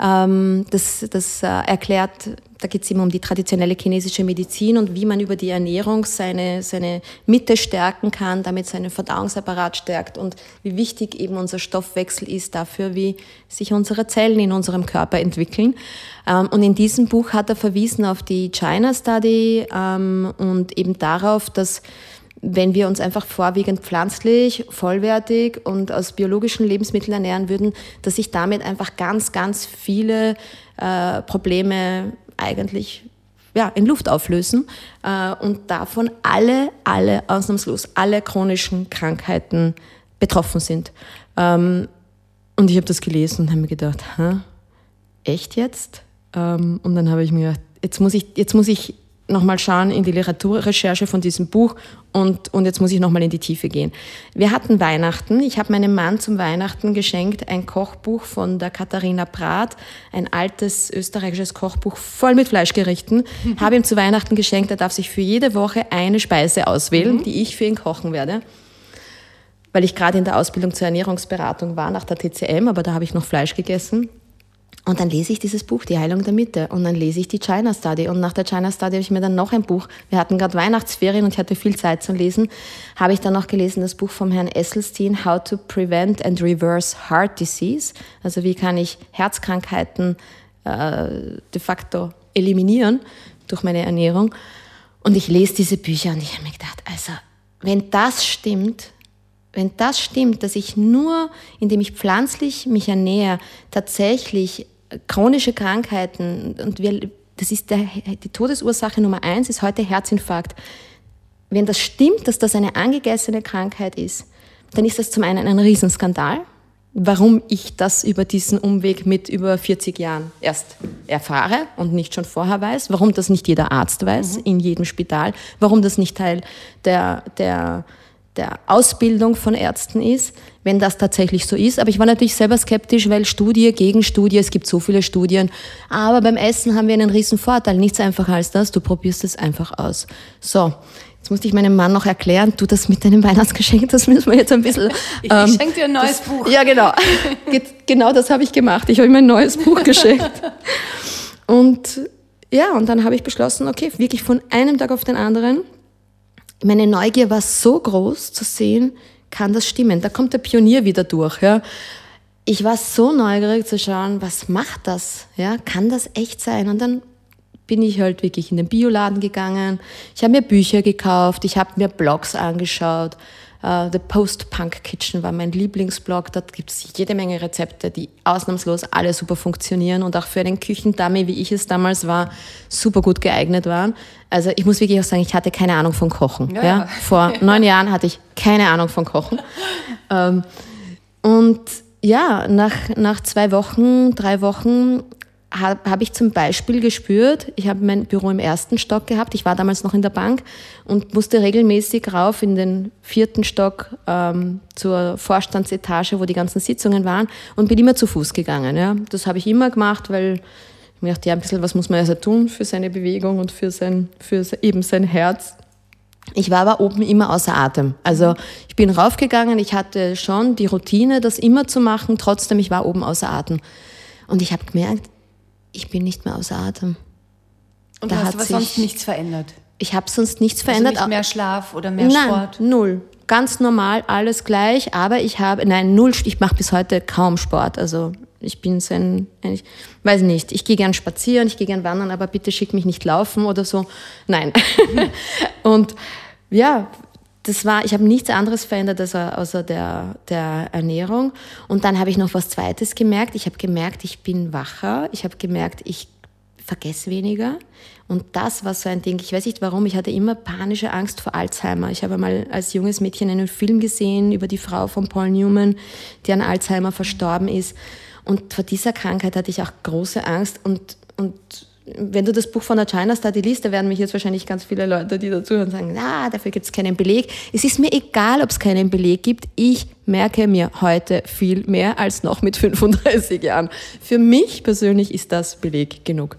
ähm, das, das äh, erklärt da geht es immer um die traditionelle chinesische Medizin und wie man über die Ernährung seine, seine Mitte stärken kann, damit seinen Verdauungsapparat stärkt und wie wichtig eben unser Stoffwechsel ist dafür, wie sich unsere Zellen in unserem Körper entwickeln. Ähm, und in diesem Buch hat er verwiesen auf die China Study ähm, und eben darauf, dass wenn wir uns einfach vorwiegend pflanzlich, vollwertig und aus biologischen Lebensmitteln ernähren würden, dass sich damit einfach ganz, ganz viele äh, Probleme eigentlich ja, in Luft auflösen äh, und davon alle, alle ausnahmslos, alle chronischen Krankheiten betroffen sind. Ähm, und ich habe das gelesen und habe mir gedacht, Hä? echt jetzt? Ähm, und dann habe ich mir gedacht, jetzt muss ich, jetzt muss ich nochmal schauen in die Literaturrecherche von diesem Buch und, und jetzt muss ich nochmal in die Tiefe gehen. Wir hatten Weihnachten. Ich habe meinem Mann zum Weihnachten geschenkt ein Kochbuch von der Katharina Brat, ein altes österreichisches Kochbuch voll mit Fleischgerichten. Mhm. Habe ihm zu Weihnachten geschenkt. Er darf sich für jede Woche eine Speise auswählen, mhm. die ich für ihn kochen werde. Weil ich gerade in der Ausbildung zur Ernährungsberatung war nach der TCM, aber da habe ich noch Fleisch gegessen. Und dann lese ich dieses Buch, Die Heilung der Mitte. Und dann lese ich die China Study. Und nach der China Study habe ich mir dann noch ein Buch. Wir hatten gerade Weihnachtsferien und ich hatte viel Zeit zum Lesen. Habe ich dann noch gelesen das Buch vom Herrn Esselstein, How to Prevent and Reverse Heart Disease. Also wie kann ich Herzkrankheiten äh, de facto eliminieren durch meine Ernährung. Und ich lese diese Bücher und ich habe mir gedacht, also wenn das stimmt, wenn das stimmt, dass ich nur, indem ich pflanzlich mich ernähre, tatsächlich chronische Krankheiten und wir, das ist der, die Todesursache Nummer eins, ist heute Herzinfarkt. Wenn das stimmt, dass das eine angegessene Krankheit ist, dann ist das zum einen ein Riesenskandal, warum ich das über diesen Umweg mit über 40 Jahren erst erfahre und nicht schon vorher weiß, warum das nicht jeder Arzt weiß mhm. in jedem Spital, warum das nicht Teil der, der der Ausbildung von Ärzten ist, wenn das tatsächlich so ist. Aber ich war natürlich selber skeptisch, weil Studie gegen Studie, es gibt so viele Studien. Aber beim Essen haben wir einen riesen Vorteil. Nichts einfacher als das, du probierst es einfach aus. So. Jetzt musste ich meinem Mann noch erklären, du das mit deinem Weihnachtsgeschenk, das müssen wir jetzt ein bisschen. ich ähm, schenke dir ein neues das, Buch. Ja, genau. genau das habe ich gemacht. Ich habe ihm ein neues Buch geschenkt. Und ja, und dann habe ich beschlossen, okay, wirklich von einem Tag auf den anderen meine Neugier war so groß zu sehen, kann das stimmen? Da kommt der Pionier wieder durch. Ja. Ich war so neugierig zu schauen, was macht das? Ja, kann das echt sein? Und dann bin ich halt wirklich in den Bioladen gegangen. Ich habe mir Bücher gekauft, ich habe mir Blogs angeschaut, Uh, The Post-Punk Kitchen war mein Lieblingsblog. Dort gibt es jede Menge Rezepte, die ausnahmslos alle super funktionieren und auch für einen Küchendummy, wie ich es damals war, super gut geeignet waren. Also ich muss wirklich auch sagen, ich hatte keine Ahnung von Kochen. Ja, ja. Vor neun Jahren hatte ich keine Ahnung von Kochen. Ähm, und ja, nach, nach zwei Wochen, drei Wochen habe hab ich zum Beispiel gespürt, ich habe mein Büro im ersten Stock gehabt, ich war damals noch in der Bank und musste regelmäßig rauf in den vierten Stock ähm, zur Vorstandsetage, wo die ganzen Sitzungen waren und bin immer zu Fuß gegangen. Ja. Das habe ich immer gemacht, weil ich mir dachte, ja, ein bisschen was muss man also tun für seine Bewegung und für, sein, für eben sein Herz. Ich war aber oben immer außer Atem. Also ich bin raufgegangen, ich hatte schon die Routine, das immer zu machen, trotzdem ich war oben außer Atem. Und ich habe gemerkt, ich bin nicht mehr außer Atem. Und da du hast aber sonst nichts verändert? Ich habe sonst nichts also verändert. Nicht mehr Schlaf oder mehr Nein, Sport? null. ganz normal, alles gleich, aber ich habe, nein, null, ich mache bis heute kaum Sport. Also ich bin so ein, ich weiß nicht, ich gehe gern spazieren, ich gehe gern wandern, aber bitte schick mich nicht laufen oder so. Nein. und ja, das war, ich habe nichts anderes verändert als, außer der, der Ernährung. Und dann habe ich noch was Zweites gemerkt. Ich habe gemerkt, ich bin wacher. Ich habe gemerkt, ich vergesse weniger. Und das war so ein Ding. Ich weiß nicht warum, ich hatte immer panische Angst vor Alzheimer. Ich habe mal als junges Mädchen einen Film gesehen über die Frau von Paul Newman, die an Alzheimer verstorben ist. Und vor dieser Krankheit hatte ich auch große Angst. Und, und wenn du das Buch von der China Study liest, da werden mich jetzt wahrscheinlich ganz viele Leute, die dazuhören, sagen, na, dafür gibt es keinen Beleg. Es ist mir egal, ob es keinen Beleg gibt. Ich merke mir heute viel mehr als noch mit 35 Jahren. Für mich persönlich ist das Beleg genug.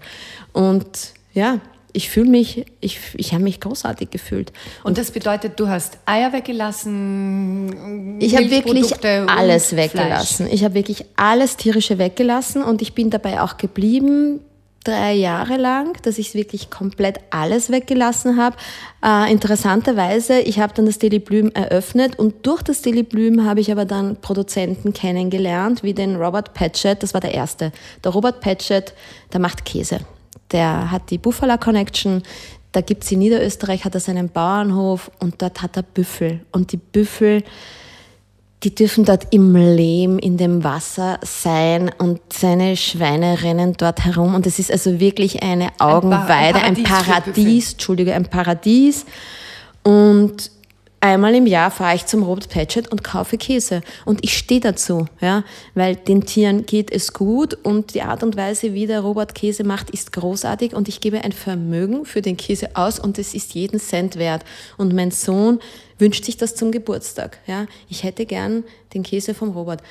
Und ja, ich fühle mich, ich, ich habe mich großartig gefühlt. Und, das bedeutet, du hast Eier weggelassen? Ich habe wirklich alles weggelassen. Fleisch. Ich habe wirklich alles tierische weggelassen und ich bin dabei auch geblieben drei Jahre lang, dass ich wirklich komplett alles weggelassen habe. Äh, interessanterweise, ich habe dann das Daily Bloom eröffnet und durch das Daily Bloom habe ich aber dann Produzenten kennengelernt, wie den Robert Patchett, das war der erste. Der Robert Patchett, der macht Käse. Der hat die Buffalo Connection, da gibt's in Niederösterreich, hat er seinen Bauernhof und dort hat er Büffel. Und die Büffel, die dürfen dort im Lehm, in dem Wasser sein und seine Schweine rennen dort herum. Und es ist also wirklich eine Augenweide, ein, Paradies, ein Paradies Entschuldige, ein Paradies. Und einmal im Jahr fahre ich zum Robert Patchett und kaufe Käse. Und ich stehe dazu, ja, weil den Tieren geht es gut und die Art und Weise, wie der Robert Käse macht, ist großartig und ich gebe ein Vermögen für den Käse aus und es ist jeden Cent wert. Und mein Sohn wünscht sich das zum Geburtstag. Ja? Ich hätte gern den Käse vom Robert.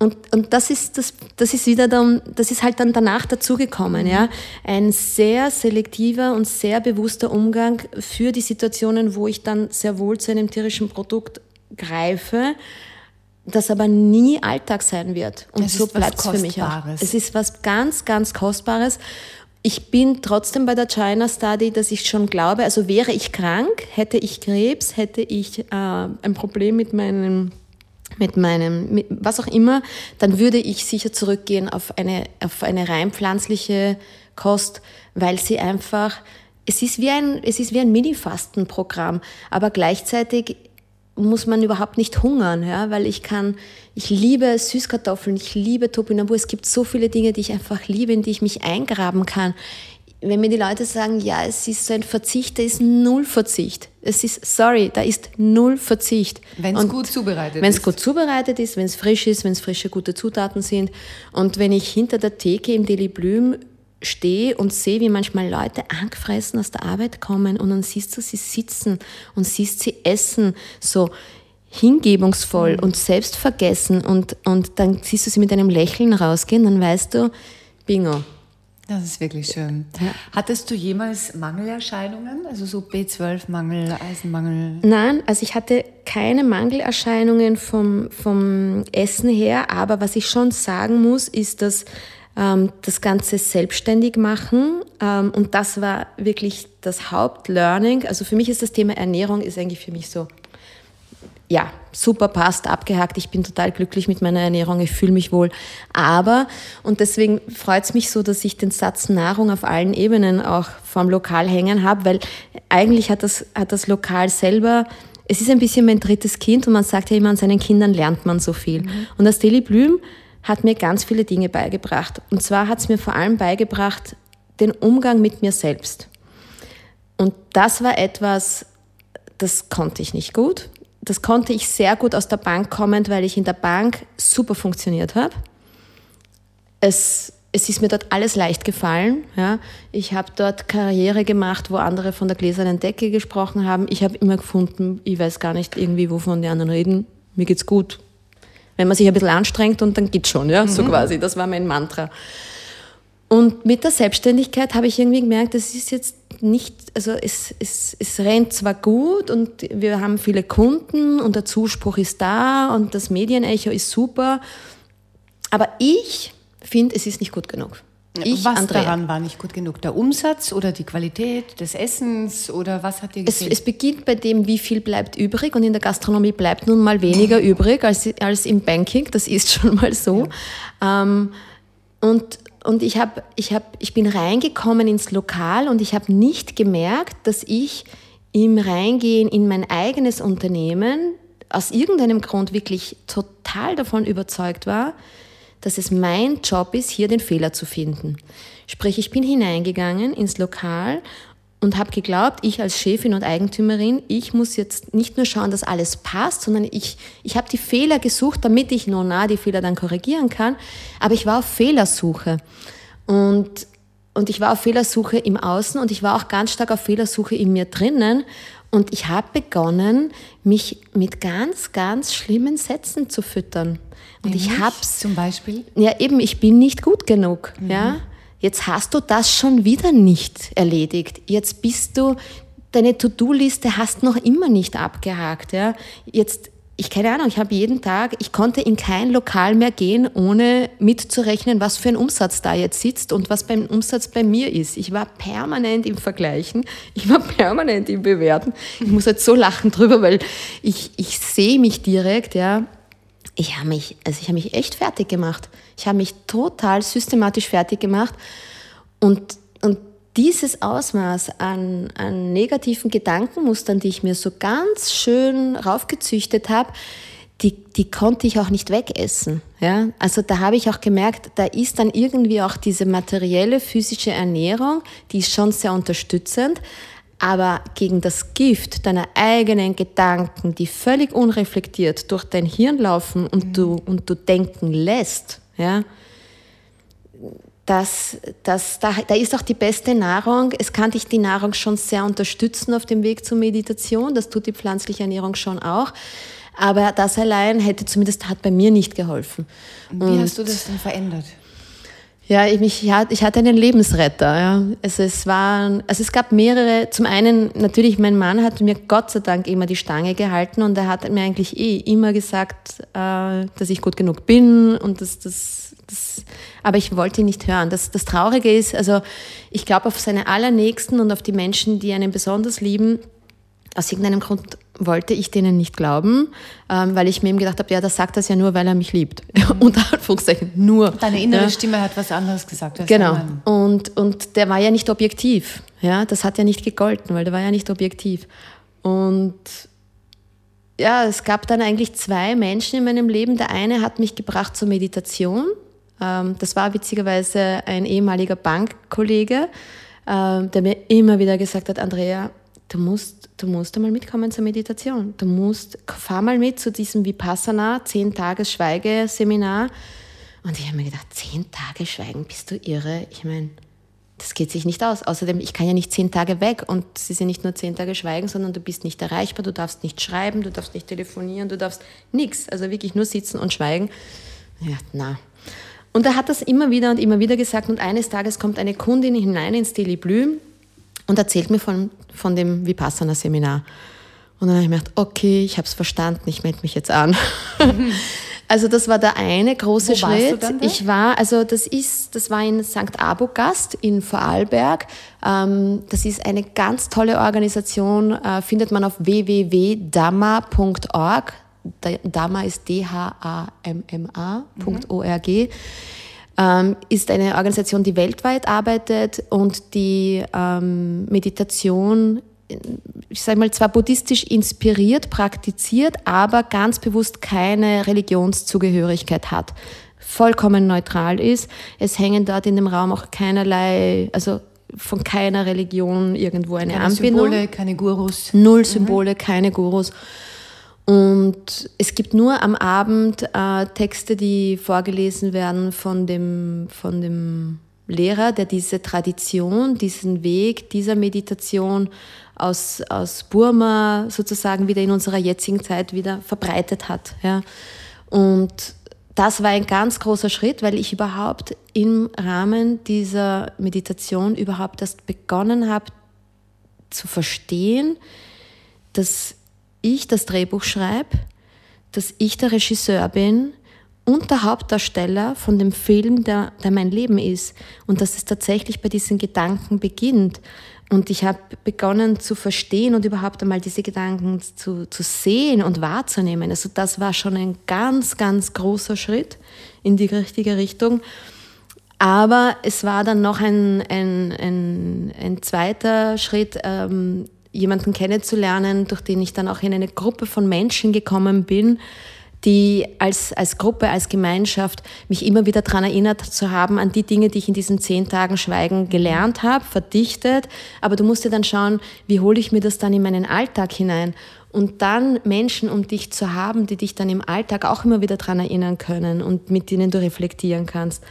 Und, und das ist das, das ist wieder dann, das ist halt dann danach dazugekommen, ja. Ein sehr selektiver und sehr bewusster Umgang für die Situationen, wo ich dann sehr wohl zu einem tierischen Produkt greife, das aber nie Alltag sein wird. Und es so bleibt es für mich auch. Es ist was ganz, ganz Kostbares. Ich bin trotzdem bei der China Study, dass ich schon glaube, also wäre ich krank, hätte ich Krebs, hätte ich äh, ein Problem mit meinem mit meinem, mit was auch immer, dann würde ich sicher zurückgehen auf eine, auf eine rein pflanzliche Kost, weil sie einfach, es ist wie ein, es ist wie ein Mini-Fastenprogramm, aber gleichzeitig muss man überhaupt nicht hungern, ja, weil ich kann, ich liebe Süßkartoffeln, ich liebe Topinamur, es gibt so viele Dinge, die ich einfach liebe, in die ich mich eingraben kann. Wenn mir die Leute sagen, ja, es ist so ein Verzicht, da ist null Verzicht. Es ist, sorry, da ist null Verzicht. Wenn es gut zubereitet ist. Wenn es gut zubereitet ist, wenn es frisch ist, wenn es frische, gute Zutaten sind. Und wenn ich hinter der Theke im Deli Blüm stehe und sehe, wie manchmal Leute angefressen aus der Arbeit kommen und dann siehst du sie sitzen und siehst sie essen, so hingebungsvoll mhm. und selbstvergessen und, und dann siehst du sie mit einem Lächeln rausgehen, dann weißt du, bingo. Das ist wirklich schön. Ja. Hattest du jemals Mangelerscheinungen, also so B12-Mangel, Eisenmangel? Nein, also ich hatte keine Mangelerscheinungen vom, vom Essen her, aber was ich schon sagen muss, ist, dass ähm, das Ganze selbstständig machen. Ähm, und das war wirklich das Hauptlearning. Also für mich ist das Thema Ernährung ist eigentlich für mich so, ja, super passt, abgehakt. Ich bin total glücklich mit meiner Ernährung, ich fühle mich wohl. Aber, und deswegen freut es mich so, dass ich den Satz Nahrung auf allen Ebenen auch vom Lokal hängen habe, weil eigentlich hat das, hat das Lokal selber es ist ein bisschen mein drittes Kind und man sagt ja immer, an seinen Kindern lernt man so viel. Mhm. Und das Deli Blüm hat mir ganz viele Dinge beigebracht. Und zwar hat es mir vor allem beigebracht, den Umgang mit mir selbst. Und das war etwas, das konnte ich nicht gut. Das konnte ich sehr gut aus der Bank kommend, weil ich in der Bank super funktioniert habe. Es, es ist mir dort alles leicht gefallen. Ja. Ich habe dort Karriere gemacht, wo andere von der gläsernen Decke gesprochen haben. Ich habe immer gefunden, ich weiß gar nicht irgendwie, wovon die anderen reden. Mir geht's gut, wenn man sich ein bisschen anstrengt und dann geht's schon, ja, so mhm. quasi. Das war mein Mantra. Und mit der Selbstständigkeit habe ich irgendwie gemerkt, es ist jetzt nicht, also es, es, es rennt zwar gut und wir haben viele Kunden und der Zuspruch ist da und das Medienecho ist super, aber ich finde, es ist nicht gut genug. Ich, was Andrea. daran war nicht gut genug? Der Umsatz oder die Qualität des Essens oder was hat dir Es, gefehlt? es beginnt bei dem, wie viel bleibt übrig und in der Gastronomie bleibt nun mal weniger übrig als, als im Banking, das ist schon mal so. Ähm, und und ich, hab, ich, hab, ich bin reingekommen ins Lokal und ich habe nicht gemerkt, dass ich im Reingehen in mein eigenes Unternehmen aus irgendeinem Grund wirklich total davon überzeugt war, dass es mein Job ist, hier den Fehler zu finden. Sprich, ich bin hineingegangen ins Lokal und habe geglaubt, ich als Chefin und Eigentümerin, ich muss jetzt nicht nur schauen, dass alles passt, sondern ich, ich habe die Fehler gesucht, damit ich nah die Fehler dann korrigieren kann. Aber ich war auf Fehlersuche. Und, und ich war auf Fehlersuche im Außen und ich war auch ganz stark auf Fehlersuche in mir drinnen. Und ich habe begonnen, mich mit ganz, ganz schlimmen Sätzen zu füttern. Und ich Nämlich hab's zum Beispiel. ja, eben, ich bin nicht gut genug. Ja? Jetzt hast du das schon wieder nicht erledigt. Jetzt bist du, deine To-Do-Liste hast noch immer nicht abgehakt. Ja? Jetzt, ich keine Ahnung, ich habe jeden Tag, ich konnte in kein Lokal mehr gehen, ohne mitzurechnen, was für ein Umsatz da jetzt sitzt und was beim Umsatz bei mir ist. Ich war permanent im Vergleichen, ich war permanent im Bewerten. Ich muss jetzt so lachen drüber, weil ich, ich sehe mich direkt, ja, ich habe mich, also ich habe mich echt fertig gemacht. Ich habe mich total systematisch fertig gemacht und, dieses Ausmaß an, an negativen Gedankenmustern, die ich mir so ganz schön raufgezüchtet habe, die, die konnte ich auch nicht wegessen. Ja? Also da habe ich auch gemerkt, da ist dann irgendwie auch diese materielle, physische Ernährung, die ist schon sehr unterstützend, aber gegen das Gift deiner eigenen Gedanken, die völlig unreflektiert durch dein Hirn laufen und, du, und du denken lässt, ja, das, das, da, da ist auch die beste Nahrung. Es kann dich die Nahrung schon sehr unterstützen auf dem Weg zur Meditation. Das tut die pflanzliche Ernährung schon auch. Aber das allein hätte zumindest, hat bei mir nicht geholfen. Wie hast du das denn verändert? Ja, ich, mich, ich hatte einen Lebensretter. Ja. Also es waren, also es gab mehrere. Zum einen natürlich, mein Mann hat mir Gott sei Dank immer die Stange gehalten und er hat mir eigentlich eh immer gesagt, äh, dass ich gut genug bin und dass das, das aber ich wollte ihn nicht hören. Das, das Traurige ist, also ich glaube auf seine Allernächsten und auf die Menschen, die einen besonders lieben, aus irgendeinem Grund wollte ich denen nicht glauben, ähm, weil ich mir eben gedacht habe, ja, das sagt das ja nur, weil er mich liebt. Unter Anführungszeichen nur. Deine innere ja. Stimme hat was anderes gesagt. Genau. Und, und der war ja nicht objektiv. Ja, das hat ja nicht gegolten, weil der war ja nicht objektiv. Und ja, es gab dann eigentlich zwei Menschen in meinem Leben. Der eine hat mich gebracht zur Meditation. Ähm, das war witzigerweise ein ehemaliger Bankkollege, ähm, der mir immer wieder gesagt hat, Andrea, du musst, du musst einmal mitkommen zur Meditation. Du musst, fahr mal mit zu diesem Vipassana, zehn Tages Schweigeseminar. Und ich habe mir gedacht, zehn Tage Schweigen, bist du irre? Ich meine, das geht sich nicht aus. Außerdem, ich kann ja nicht zehn Tage weg und ist ja nicht nur zehn Tage Schweigen, sondern du bist nicht erreichbar, du darfst nicht schreiben, du darfst nicht telefonieren, du darfst nichts. Also wirklich nur sitzen und schweigen. Ja, na. Und er hat das immer wieder und immer wieder gesagt und eines Tages kommt eine Kundin hinein ins Daily Blüm und erzählt mir von, von dem Vipassana-Seminar. Und dann habe ich mir gedacht, okay, ich habe es verstanden, ich melde mich jetzt an. also das war der eine große Wo Schritt. Ich war, also das ist, das war in St. Abogast in Vorarlberg. Ähm, das ist eine ganz tolle Organisation, äh, findet man auf www.dhamma.org. Da- Dhamma ist D-H-A-M-M-A.org. Ähm, ist eine Organisation, die weltweit arbeitet und die ähm, Meditation, ich sage mal, zwar buddhistisch inspiriert, praktiziert, aber ganz bewusst keine Religionszugehörigkeit hat. Vollkommen neutral ist. Es hängen dort in dem Raum auch keinerlei, also von keiner Religion irgendwo eine Keine Anbindung. Symbole, keine Gurus. Null Symbole, keine Gurus. Und es gibt nur am Abend äh, Texte, die vorgelesen werden von dem, von dem Lehrer, der diese Tradition, diesen Weg dieser Meditation aus, aus Burma sozusagen wieder in unserer jetzigen Zeit wieder verbreitet hat. Ja. Und das war ein ganz großer Schritt, weil ich überhaupt im Rahmen dieser Meditation überhaupt erst begonnen habe zu verstehen, dass ich das Drehbuch schreibe, dass ich der Regisseur bin und der Hauptdarsteller von dem Film, der, der mein Leben ist. Und dass es tatsächlich bei diesen Gedanken beginnt. Und ich habe begonnen zu verstehen und überhaupt einmal diese Gedanken zu, zu sehen und wahrzunehmen. Also das war schon ein ganz, ganz großer Schritt in die richtige Richtung. Aber es war dann noch ein, ein, ein, ein zweiter Schritt, ähm, jemanden kennenzulernen, durch den ich dann auch in eine Gruppe von Menschen gekommen bin, die als, als Gruppe, als Gemeinschaft mich immer wieder daran erinnert zu haben, an die Dinge, die ich in diesen zehn Tagen Schweigen gelernt habe, verdichtet. Aber du musst dir dann schauen, wie hole ich mir das dann in meinen Alltag hinein? Und dann Menschen um dich zu haben, die dich dann im Alltag auch immer wieder daran erinnern können und mit denen du reflektieren kannst.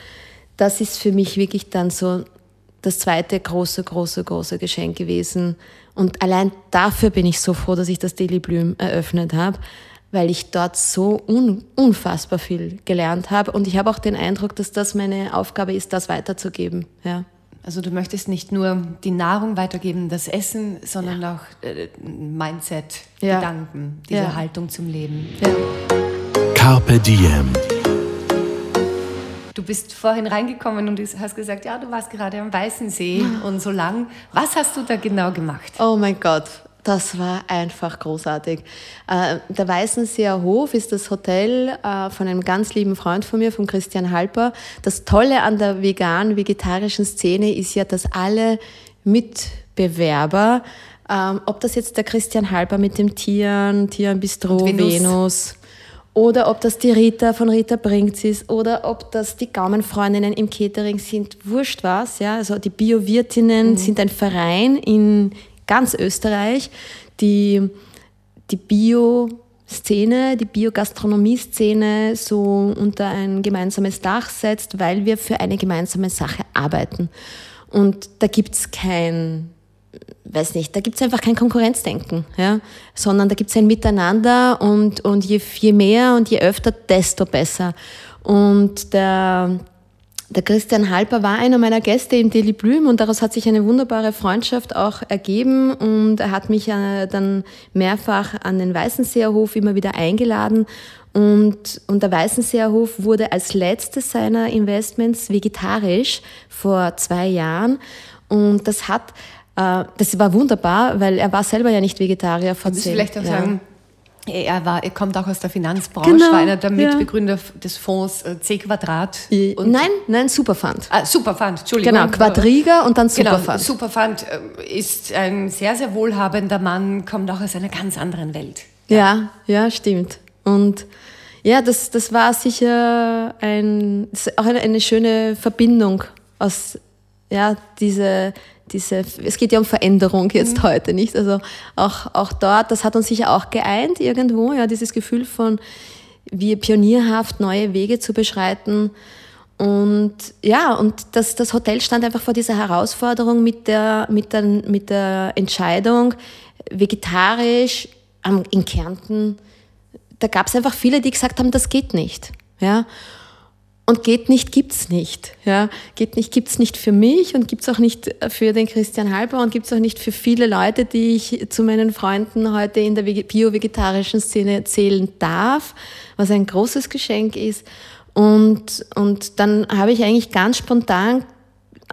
Das ist für mich wirklich dann so das zweite große, große, große Geschenk gewesen. Und allein dafür bin ich so froh, dass ich das Daily Bloom eröffnet habe, weil ich dort so un unfassbar viel gelernt habe. Und ich habe auch den Eindruck, dass das meine Aufgabe ist, das weiterzugeben. Ja. Also du möchtest nicht nur die Nahrung weitergeben, das Essen, sondern ja. auch äh, Mindset, ja. Gedanken, diese ja. Haltung zum Leben. Carpe Diem. Du bist vorhin reingekommen und hast gesagt, ja, du warst gerade am Weißen See und so lang. Was hast du da genau gemacht? Oh mein Gott, das war einfach großartig. Äh, der Weißenseer Hof ist das Hotel äh, von einem ganz lieben Freund von mir, von Christian Halper. Das Tolle an der vegan-vegetarischen Szene ist ja, dass alle Mitbewerber, ähm, ob das jetzt der Christian Halper mit dem Tieren, Tieren Bistro, Venus, Venus oder ob das die Rita von Rita Brinks ist oder ob das die Gaumenfreundinnen im Catering sind, wurscht was. Ja? Also die Bio-Wirtinnen mhm. sind ein Verein in ganz Österreich, die die Bio-Szene, die Biogastronomie-Szene so unter ein gemeinsames Dach setzt, weil wir für eine gemeinsame Sache arbeiten. Und da gibt's kein weiß nicht, da gibt es einfach kein Konkurrenzdenken, ja? sondern da gibt es ein Miteinander und, und je, je mehr und je öfter, desto besser. Und der, der Christian Halper war einer meiner Gäste im Daily Blüm und daraus hat sich eine wunderbare Freundschaft auch ergeben und er hat mich äh, dann mehrfach an den Weißenseerhof immer wieder eingeladen und, und der Weißenseerhof wurde als letztes seiner Investments vegetarisch vor zwei Jahren und das hat das war wunderbar, weil er war selber ja nicht Vegetarier vor zehn vielleicht auch ja. sagen, er, war, er kommt auch aus der Finanzbranche, genau, war einer der Mitbegründer ja. des Fonds äh, C Quadrat. nein, nein, Superfund. Ah, Superfund, Entschuldigung. Genau, Quadriga und dann Superfund. Genau, Superfund äh, ist ein sehr, sehr wohlhabender Mann, kommt auch aus einer ganz anderen Welt. Ja, ja, ja stimmt. Und ja, das, das war sicher ein, auch eine, eine schöne Verbindung aus ja, diese diese, es geht ja um Veränderung jetzt mhm. heute, nicht? Also auch, auch dort, das hat uns sicher auch geeint irgendwo, ja, dieses Gefühl von, wir pionierhaft neue Wege zu beschreiten. Und ja, und das, das Hotel stand einfach vor dieser Herausforderung mit der, mit der, mit der Entscheidung, vegetarisch in Kärnten, da gab es einfach viele, die gesagt haben, das geht nicht. Ja? Und geht nicht, gibt's nicht. Ja, geht nicht, gibt's nicht für mich und gibt's auch nicht für den Christian Halber und gibt's auch nicht für viele Leute, die ich zu meinen Freunden heute in der bio-vegetarischen Szene zählen darf, was ein großes Geschenk ist. Und, und dann habe ich eigentlich ganz spontan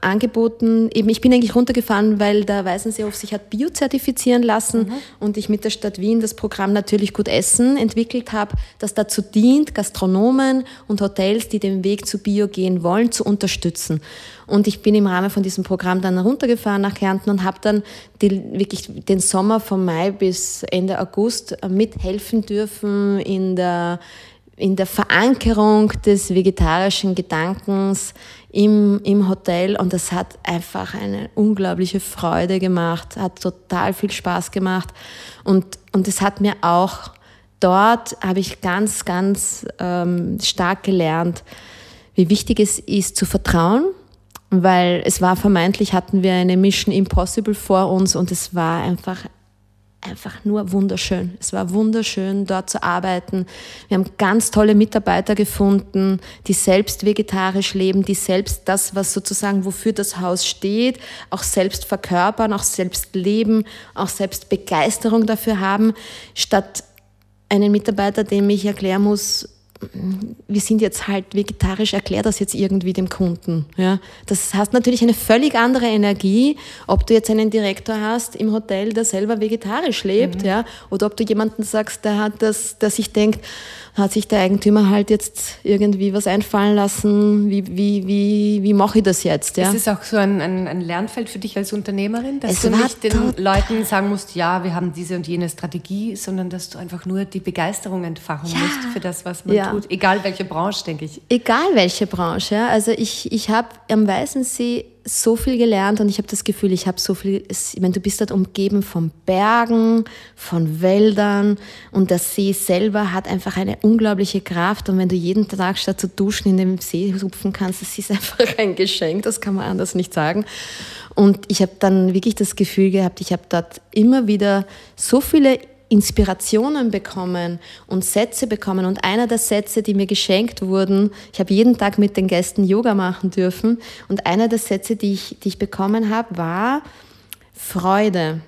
angeboten, eben ich bin eigentlich runtergefahren, weil der Weißenseehof sich hat biozertifizieren lassen mhm. und ich mit der Stadt Wien das Programm natürlich gut Essen entwickelt habe, das dazu dient, Gastronomen und Hotels, die den Weg zu Bio gehen wollen, zu unterstützen. Und ich bin im Rahmen von diesem Programm dann runtergefahren nach Kärnten und habe dann die, wirklich den Sommer von Mai bis Ende August mithelfen dürfen in der in der Verankerung des vegetarischen Gedankens im, im Hotel und das hat einfach eine unglaubliche Freude gemacht, hat total viel Spaß gemacht und, und es hat mir auch dort, habe ich ganz, ganz ähm, stark gelernt, wie wichtig es ist zu vertrauen, weil es war vermeintlich, hatten wir eine Mission Impossible vor uns und es war einfach einfach nur wunderschön. Es war wunderschön, dort zu arbeiten. Wir haben ganz tolle Mitarbeiter gefunden, die selbst vegetarisch leben, die selbst das, was sozusagen, wofür das Haus steht, auch selbst verkörpern, auch selbst leben, auch selbst Begeisterung dafür haben, statt einen Mitarbeiter, dem ich erklären muss, wir sind jetzt halt vegetarisch, erklär das jetzt irgendwie dem Kunden. Ja? Das hast natürlich eine völlig andere Energie, ob du jetzt einen Direktor hast im Hotel, der selber vegetarisch lebt, mhm. ja? oder ob du jemanden sagst, der hat das, der sich denkt, hat sich der Eigentümer halt jetzt irgendwie was einfallen lassen, wie, wie, wie, wie mache ich das jetzt? Ja? Ist es auch so ein, ein, ein, Lernfeld für dich als Unternehmerin, dass es du nicht den Leuten sagen musst, ja, wir haben diese und jene Strategie, sondern dass du einfach nur die Begeisterung entfachen ja. musst für das, was man ja. tut, egal welche Branche, denke ich. Egal welche Branche, ja. also ich, ich habe am Weißen See so viel gelernt und ich habe das Gefühl, ich habe so viel, ich meine, du bist dort umgeben von Bergen, von Wäldern und der See selber hat einfach eine unglaubliche Kraft und wenn du jeden Tag statt zu duschen in dem See hupfen kannst, das ist einfach ein Geschenk, das kann man anders nicht sagen. Und ich habe dann wirklich das Gefühl gehabt, ich habe dort immer wieder so viele Inspirationen bekommen und Sätze bekommen. Und einer der Sätze, die mir geschenkt wurden, ich habe jeden Tag mit den Gästen Yoga machen dürfen. Und einer der Sätze, die ich, die ich bekommen habe, war Freude.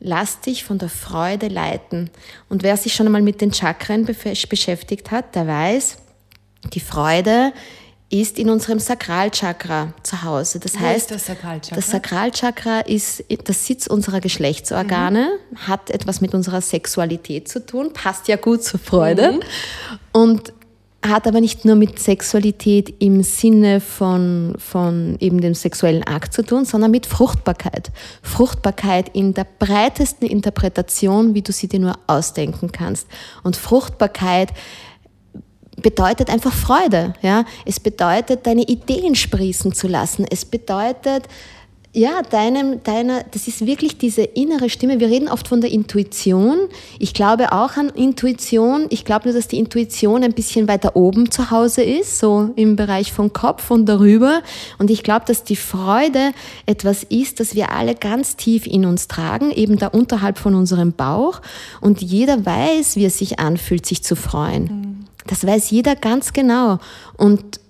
Lass dich von der Freude leiten. Und wer sich schon einmal mit den Chakren beschäftigt hat, der weiß, die Freude ist in unserem Sakralchakra zu Hause. Das Wo heißt, das Sakralchakra? Das Sakralchakra ist das Sitz unserer Geschlechtsorgane, mhm. hat etwas mit unserer Sexualität zu tun, passt ja gut zur Freude mhm. und hat aber nicht nur mit Sexualität im Sinne von, von eben dem sexuellen Akt zu tun, sondern mit Fruchtbarkeit. Fruchtbarkeit in der breitesten Interpretation, wie du sie dir nur ausdenken kannst. Und Fruchtbarkeit bedeutet einfach Freude. Ja? Es bedeutet, deine Ideen sprießen zu lassen. Es bedeutet, ja, deinem, deiner, das ist wirklich diese innere Stimme. Wir reden oft von der Intuition. Ich glaube auch an Intuition. Ich glaube nur, dass die Intuition ein bisschen weiter oben zu Hause ist, so im Bereich vom Kopf und darüber. Und ich glaube, dass die Freude etwas ist, das wir alle ganz tief in uns tragen, eben da unterhalb von unserem Bauch. Und jeder weiß, wie es sich anfühlt, sich zu freuen. Mhm. Das weiß jeder ganz genau. Und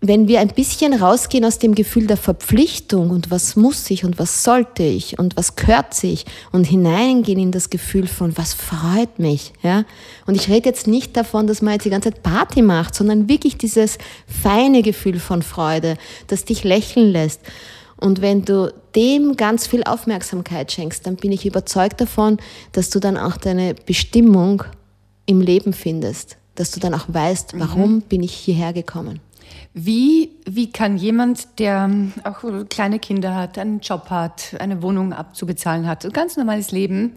wenn wir ein bisschen rausgehen aus dem Gefühl der Verpflichtung und was muss ich und was sollte ich und was gehört sich und hineingehen in das Gefühl von was freut mich, ja. Und ich rede jetzt nicht davon, dass man jetzt die ganze Zeit Party macht, sondern wirklich dieses feine Gefühl von Freude, das dich lächeln lässt. Und wenn du dem ganz viel Aufmerksamkeit schenkst, dann bin ich überzeugt davon, dass du dann auch deine Bestimmung im Leben findest dass du dann auch weißt, warum mhm. bin ich hierher gekommen. Wie, wie kann jemand, der auch kleine Kinder hat, einen Job hat, eine Wohnung abzubezahlen hat, ein ganz normales Leben,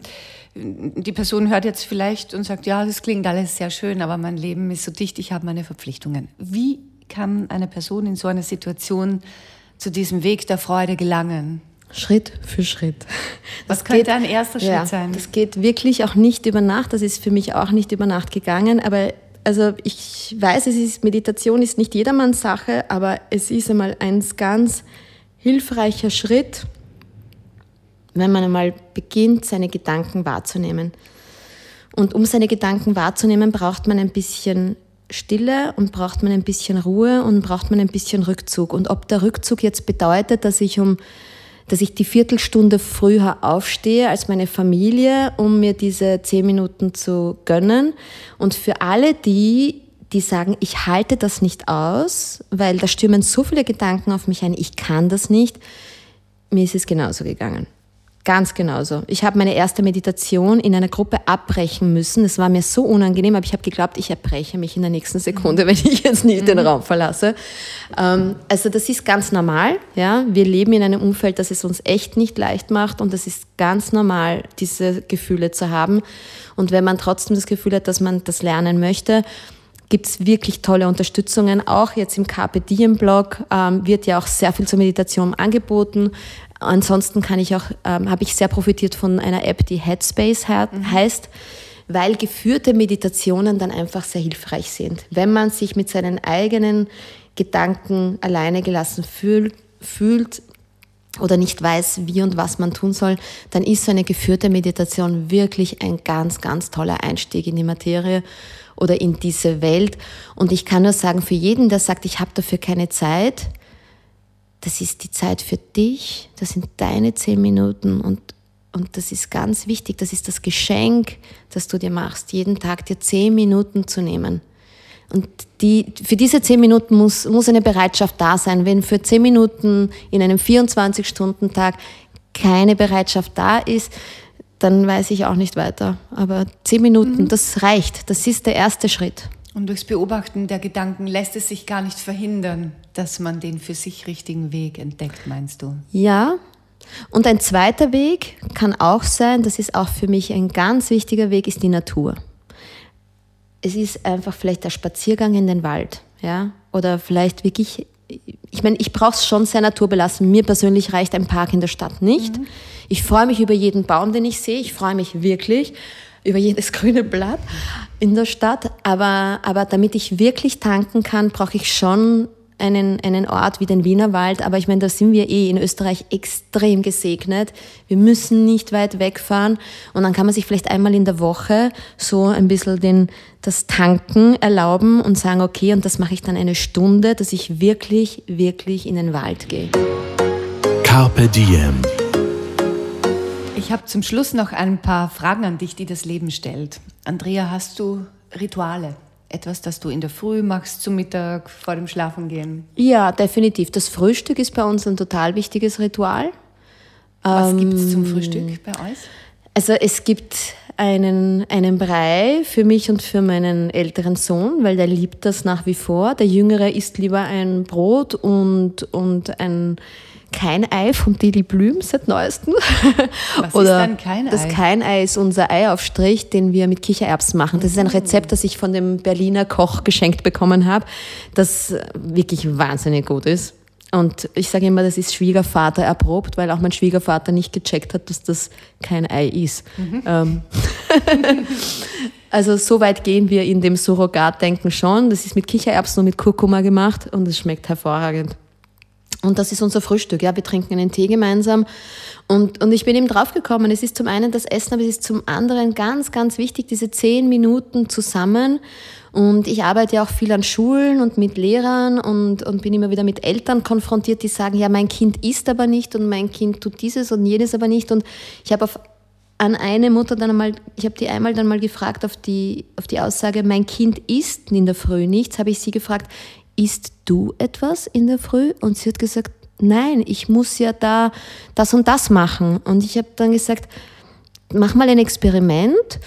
die Person hört jetzt vielleicht und sagt, ja, das klingt alles sehr schön, aber mein Leben ist so dicht, ich habe meine Verpflichtungen. Wie kann eine Person in so einer Situation zu diesem Weg der Freude gelangen? Schritt für Schritt. Das Was könnte geht, ein erster Schritt ja, sein? Das geht wirklich auch nicht über Nacht. Das ist für mich auch nicht über Nacht gegangen. Aber also ich weiß, es ist, Meditation ist nicht jedermanns Sache, aber es ist einmal ein ganz hilfreicher Schritt, wenn man einmal beginnt, seine Gedanken wahrzunehmen. Und um seine Gedanken wahrzunehmen, braucht man ein bisschen Stille und braucht man ein bisschen Ruhe und braucht man ein bisschen Rückzug. Und ob der Rückzug jetzt bedeutet, dass ich um dass ich die Viertelstunde früher aufstehe als meine Familie, um mir diese zehn Minuten zu gönnen. Und für alle die, die sagen, ich halte das nicht aus, weil da stürmen so viele Gedanken auf mich ein, ich kann das nicht, mir ist es genauso gegangen. Ganz genauso. Ich habe meine erste Meditation in einer Gruppe abbrechen müssen. Es war mir so unangenehm, aber ich habe geglaubt, ich erbreche mich in der nächsten Sekunde, wenn ich jetzt nicht den mhm. Raum verlasse. Ähm, also das ist ganz normal. Ja? Wir leben in einem Umfeld, das es uns echt nicht leicht macht und das ist ganz normal, diese Gefühle zu haben. Und wenn man trotzdem das Gefühl hat, dass man das lernen möchte, gibt es wirklich tolle Unterstützungen. Auch jetzt im Carpe Diem Blog ähm, wird ja auch sehr viel zur Meditation angeboten. Ansonsten kann ich auch, ähm, habe ich sehr profitiert von einer App, die Headspace mhm. heißt, weil geführte Meditationen dann einfach sehr hilfreich sind. Wenn man sich mit seinen eigenen Gedanken alleine gelassen fühlt, fühlt oder nicht weiß, wie und was man tun soll, dann ist so eine geführte Meditation wirklich ein ganz, ganz toller Einstieg in die Materie oder in diese Welt. Und ich kann nur sagen, für jeden, der sagt, ich habe dafür keine Zeit, das ist die Zeit für dich, das sind deine zehn Minuten und, und das ist ganz wichtig, das ist das Geschenk, das du dir machst, jeden Tag dir zehn Minuten zu nehmen. Und die, für diese zehn Minuten muss, muss eine Bereitschaft da sein. Wenn für zehn Minuten in einem 24-Stunden-Tag keine Bereitschaft da ist, dann weiß ich auch nicht weiter. Aber zehn Minuten, mhm. das reicht. Das ist der erste Schritt. Und durchs Beobachten der Gedanken lässt es sich gar nicht verhindern, dass man den für sich richtigen Weg entdeckt, meinst du? Ja. Und ein zweiter Weg kann auch sein, das ist auch für mich ein ganz wichtiger Weg, ist die Natur. Es ist einfach vielleicht der Spaziergang in den Wald, ja, oder vielleicht wirklich ich meine, ich brauche es schon sehr naturbelassen. Mir persönlich reicht ein Park in der Stadt nicht. Mhm. Ich freue mich über jeden Baum, den ich sehe. Ich freue mich wirklich über jedes grüne Blatt in der Stadt. Aber, aber damit ich wirklich tanken kann, brauche ich schon einen, einen Ort wie den Wienerwald, aber ich meine, da sind wir eh in Österreich extrem gesegnet. Wir müssen nicht weit wegfahren und dann kann man sich vielleicht einmal in der Woche so ein bisschen den, das Tanken erlauben und sagen, okay, und das mache ich dann eine Stunde, dass ich wirklich, wirklich in den Wald gehe. Carpe Diem. Ich habe zum Schluss noch ein paar Fragen an dich, die das Leben stellt. Andrea, hast du Rituale? etwas, das du in der Früh machst, zum Mittag, vor dem Schlafengehen? Ja, definitiv. Das Frühstück ist bei uns ein total wichtiges Ritual. Was ähm, gibt es zum Frühstück bei euch? Also es gibt einen, einen Brei für mich und für meinen älteren Sohn, weil der liebt das nach wie vor. Der Jüngere isst lieber ein Brot und, und ein kein Ei vom Deli Blüm seit neuestem. Was Oder ist dann kein Ei? Das kein Ei ist unser Eiaufstrich, den wir mit Kichererbsen machen. Das ist ein mhm. Rezept, das ich von dem Berliner Koch geschenkt bekommen habe, das wirklich wahnsinnig gut ist. Und ich sage immer, das ist Schwiegervater erprobt, weil auch mein Schwiegervater nicht gecheckt hat, dass das kein Ei ist. Mhm. Ähm. also so weit gehen wir in dem Surrogatdenken schon. Das ist mit Kichererbsen und mit Kurkuma gemacht und es schmeckt hervorragend. Und das ist unser Frühstück. Ja, wir trinken einen Tee gemeinsam. Und, und ich bin eben draufgekommen, es ist zum einen das Essen, aber es ist zum anderen ganz, ganz wichtig, diese zehn Minuten zusammen. Und ich arbeite ja auch viel an Schulen und mit Lehrern und, und bin immer wieder mit Eltern konfrontiert, die sagen, ja, mein Kind isst aber nicht und mein Kind tut dieses und jenes aber nicht. Und ich habe an eine Mutter dann einmal, ich habe die einmal dann mal gefragt auf die, auf die Aussage, mein Kind isst in der Früh nichts, habe ich sie gefragt, isst du etwas in der Früh? Und sie hat gesagt, nein, ich muss ja da das und das machen. Und ich habe dann gesagt, mach mal ein Experiment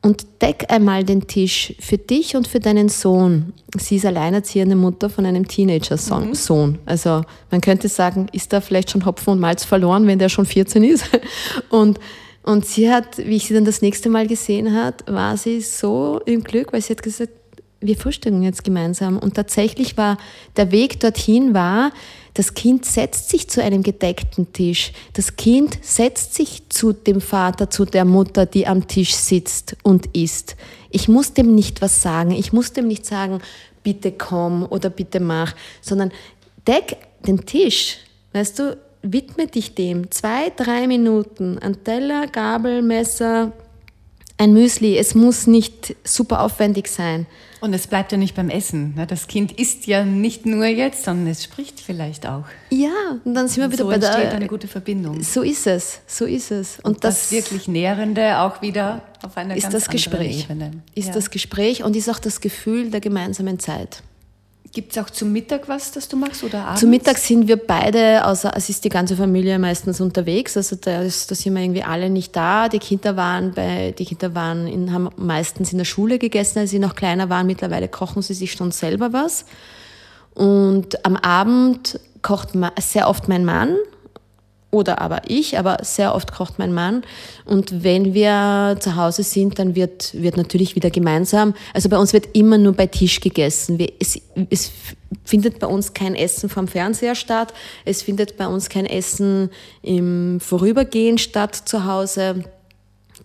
und deck einmal den Tisch für dich und für deinen Sohn. Sie ist alleinerziehende Mutter von einem Teenager-Sohn. Mhm. Also man könnte sagen, ist da vielleicht schon Hopfen und Malz verloren, wenn der schon 14 ist? Und, und sie hat, wie ich sie dann das nächste Mal gesehen hat, war sie so im Glück, weil sie hat gesagt, wir frühstücken jetzt gemeinsam. Und tatsächlich war der Weg dorthin war, das Kind setzt sich zu einem gedeckten Tisch. Das Kind setzt sich zu dem Vater, zu der Mutter, die am Tisch sitzt und isst. Ich muss dem nicht was sagen. Ich muss dem nicht sagen, bitte komm oder bitte mach, sondern deck den Tisch. Weißt du, widme dich dem. Zwei, drei Minuten. Ein Teller, Gabel, Messer, ein Müsli. Es muss nicht super aufwendig sein. Und es bleibt ja nicht beim Essen. Ne? Das Kind isst ja nicht nur jetzt, sondern es spricht vielleicht auch. Ja, und dann sind wir wieder so bei der. entsteht eine gute Verbindung. So ist es, so ist es. Und, und das, das, wirklich Nährende auch wieder auf einer ist ganz das Gespräch. Ebene. Ist ja. das Gespräch und ist auch das Gefühl der gemeinsamen Zeit. Gibt es auch zum Mittag was, das du machst oder abends? Zum Mittag sind wir beide, außer es ist die ganze Familie meistens unterwegs. Also da, ist, da sind wir irgendwie alle nicht da. Die Kinder waren bei, die Kinder waren in, haben meistens in der Schule gegessen, als sie noch kleiner waren. Mittlerweile kochen sie sich schon selber was. Und am Abend kocht sehr oft mein Mann oder aber ich, aber sehr oft kocht mein Mann. Und wenn wir zu Hause sind, dann wird, wird natürlich wieder gemeinsam. Also bei uns wird immer nur bei Tisch gegessen. Wir, es, es findet bei uns kein Essen vom Fernseher statt. Es findet bei uns kein Essen im Vorübergehen statt zu Hause.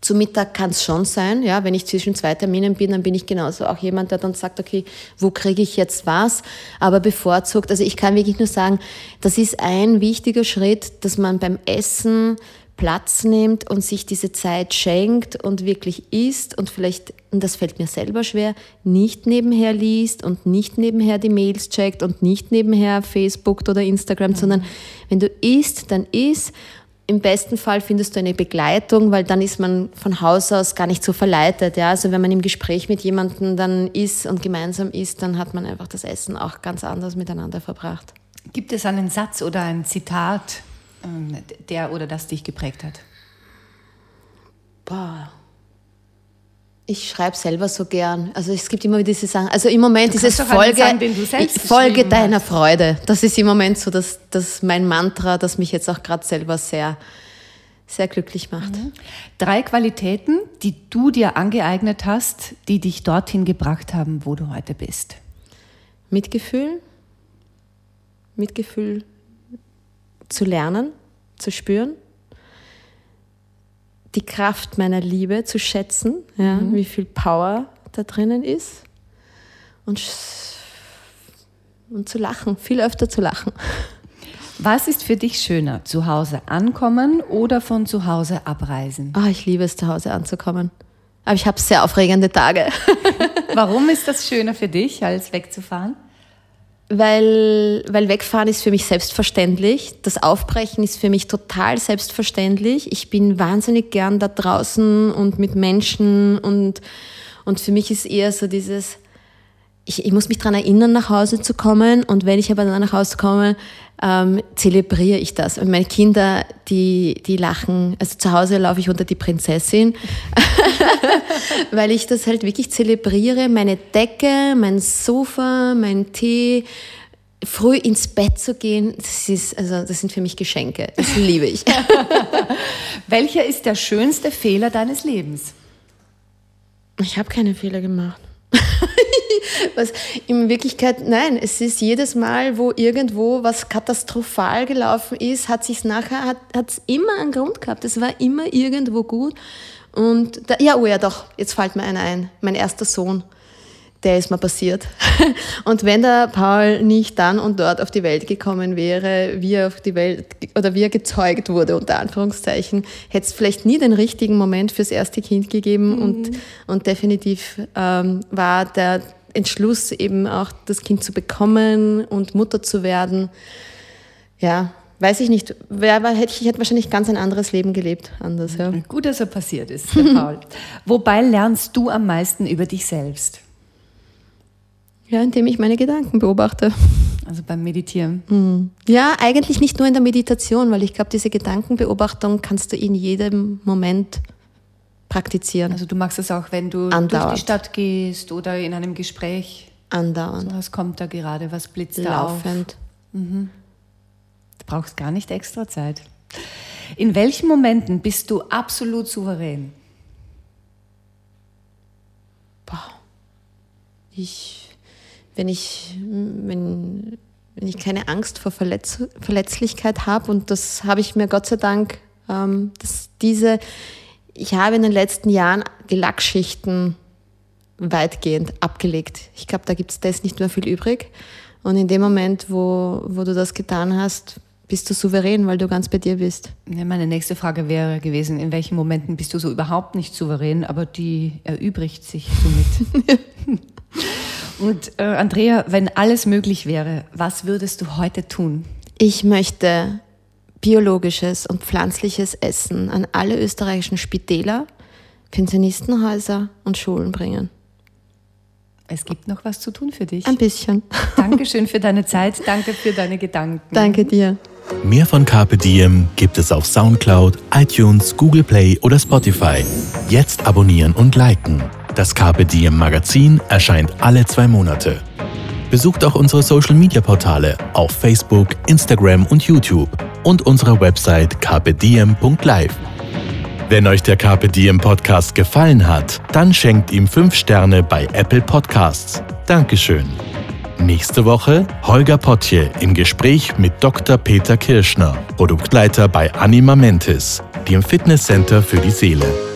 Zu Mittag kann es schon sein, ja, wenn ich zwischen zwei Terminen bin, dann bin ich genauso auch jemand, der dann sagt, okay, wo kriege ich jetzt was? Aber bevorzugt, also ich kann wirklich nur sagen, das ist ein wichtiger Schritt, dass man beim Essen Platz nimmt und sich diese Zeit schenkt und wirklich isst und vielleicht, und das fällt mir selber schwer, nicht nebenher liest und nicht nebenher die Mails checkt und nicht nebenher Facebook oder Instagram, mhm. sondern wenn du isst, dann isst im besten Fall findest du eine Begleitung, weil dann ist man von Haus aus gar nicht so verleitet. Ja? Also wenn man im Gespräch mit jemandem dann ist und gemeinsam isst, dann hat man einfach das Essen auch ganz anders miteinander verbracht. Gibt es einen Satz oder ein Zitat, ähm, der oder das dich geprägt hat? Boah. Ich schreibe selber so gern. Also es gibt immer wieder diese Sachen. Also im Moment ist es Folge, sagen, Folge deiner Freude. Das ist im Moment so das, das mein Mantra, das mich jetzt auch gerade selber sehr, sehr glücklich macht. Drei Qualitäten, die du dir angeeignet hast, die dich dorthin gebracht haben, wo du heute bist. Mitgefühl, Mitgefühl zu lernen, zu spüren, die Kraft meiner Liebe zu schätzen, ja, wie viel Power da drinnen ist und, und zu lachen, viel öfter zu lachen. Was ist für dich schöner, zu Hause ankommen oder von zu Hause abreisen? Ah, ich liebe es, zu Hause anzukommen. Aber ich habe sehr aufregende Tage. Warum ist das schöner für dich, als wegzufahren? Weil, weil wegfahren ist für mich selbstverständlich. Das Aufbrechen ist für mich total selbstverständlich. Ich bin wahnsinnig gern da draußen und mit Menschen und, und für mich ist eher so dieses, ich, ich muss mich daran erinnern, nach Hause zu kommen und wenn ich aber dann nach Hause komme, ähm, zelebriere ich das. Und meine Kinder, die, die lachen, also zu Hause laufe ich unter die Prinzessin, weil ich das halt wirklich zelebriere, meine Decke, mein Sofa, mein Tee, früh ins Bett zu gehen, das ist, also das sind für mich Geschenke. Das liebe ich. Welcher ist der schönste Fehler deines Lebens? Ich habe keine Fehler gemacht. was in Wirklichkeit, nein, es ist jedes Mal, wo irgendwo was katastrophal gelaufen ist, hat sich nachher, hat es immer einen Grund gehabt. Es war immer irgendwo gut. Und da, ja, oh ja, doch, jetzt fällt mir einer ein. Mein erster Sohn, der ist mir passiert. Und wenn der Paul nicht dann und dort auf die Welt gekommen wäre, wie er auf die Welt oder wie er gezeugt wurde, unter Anführungszeichen, hätte es vielleicht nie den richtigen Moment fürs erste Kind gegeben. Und, und definitiv ähm, war der Entschluss, eben auch das Kind zu bekommen und Mutter zu werden. Ja, weiß ich nicht. Wer, war- hätte ich hätte wahrscheinlich ganz ein anderes Leben gelebt, anders. Ja. Gut, dass er passiert ist, Paul. Wobei lernst du am meisten über dich selbst? ja, indem ich meine Gedanken beobachte. Also beim Meditieren. Ja, eigentlich nicht nur in der Meditation, weil ich glaube, diese Gedankenbeobachtung kannst du in jedem Moment praktizieren. Also du machst es auch, wenn du durch Andauernd. die Stadt gehst oder in einem Gespräch. Andauernd. Was kommt da gerade? Was blitzt da auf? Laufend. Du brauchst gar nicht extra Zeit. In welchen Momenten bist du absolut souverän? Ich, wenn ich, wenn, wenn ich keine Angst vor Verletz Verletzlichkeit habe und das habe ich mir Gott sei Dank, ähm, dass diese, ich habe in den letzten Jahren die Lackschichten weitgehend abgelegt. Ich glaube, da gibt es das nicht mehr viel übrig. Und in dem Moment, wo, wo du das getan hast, bist du souverän, weil du ganz bei dir bist. Ja, meine nächste Frage wäre gewesen, in welchen Momenten bist du so überhaupt nicht souverän, aber die erübrigt sich somit. Und äh, Andrea, wenn alles möglich wäre, was würdest du heute tun? Ich möchte biologisches und pflanzliches Essen an alle österreichischen Spitäler, Pensionistenhäuser und Schulen bringen. Es gibt noch was zu tun für dich. Ein bisschen. Dankeschön für deine Zeit, danke für deine Gedanken. Danke dir. Mehr von Carpe Diem gibt es auf Soundcloud, iTunes, Google Play oder Spotify. Jetzt abonnieren und liken. Das Carpe Diem Magazin erscheint alle zwei Monate. Besucht auch unsere Social Media Portale auf Facebook, Instagram und YouTube und unsere Website carpediem.live. Wenn euch der Diem Podcast gefallen hat, dann schenkt ihm 5 Sterne bei Apple Podcasts. Dankeschön. Nächste Woche Holger Potje im Gespräch mit Dr. Peter Kirschner, Produktleiter bei Anima Mentis, dem Fitnesscenter für die Seele.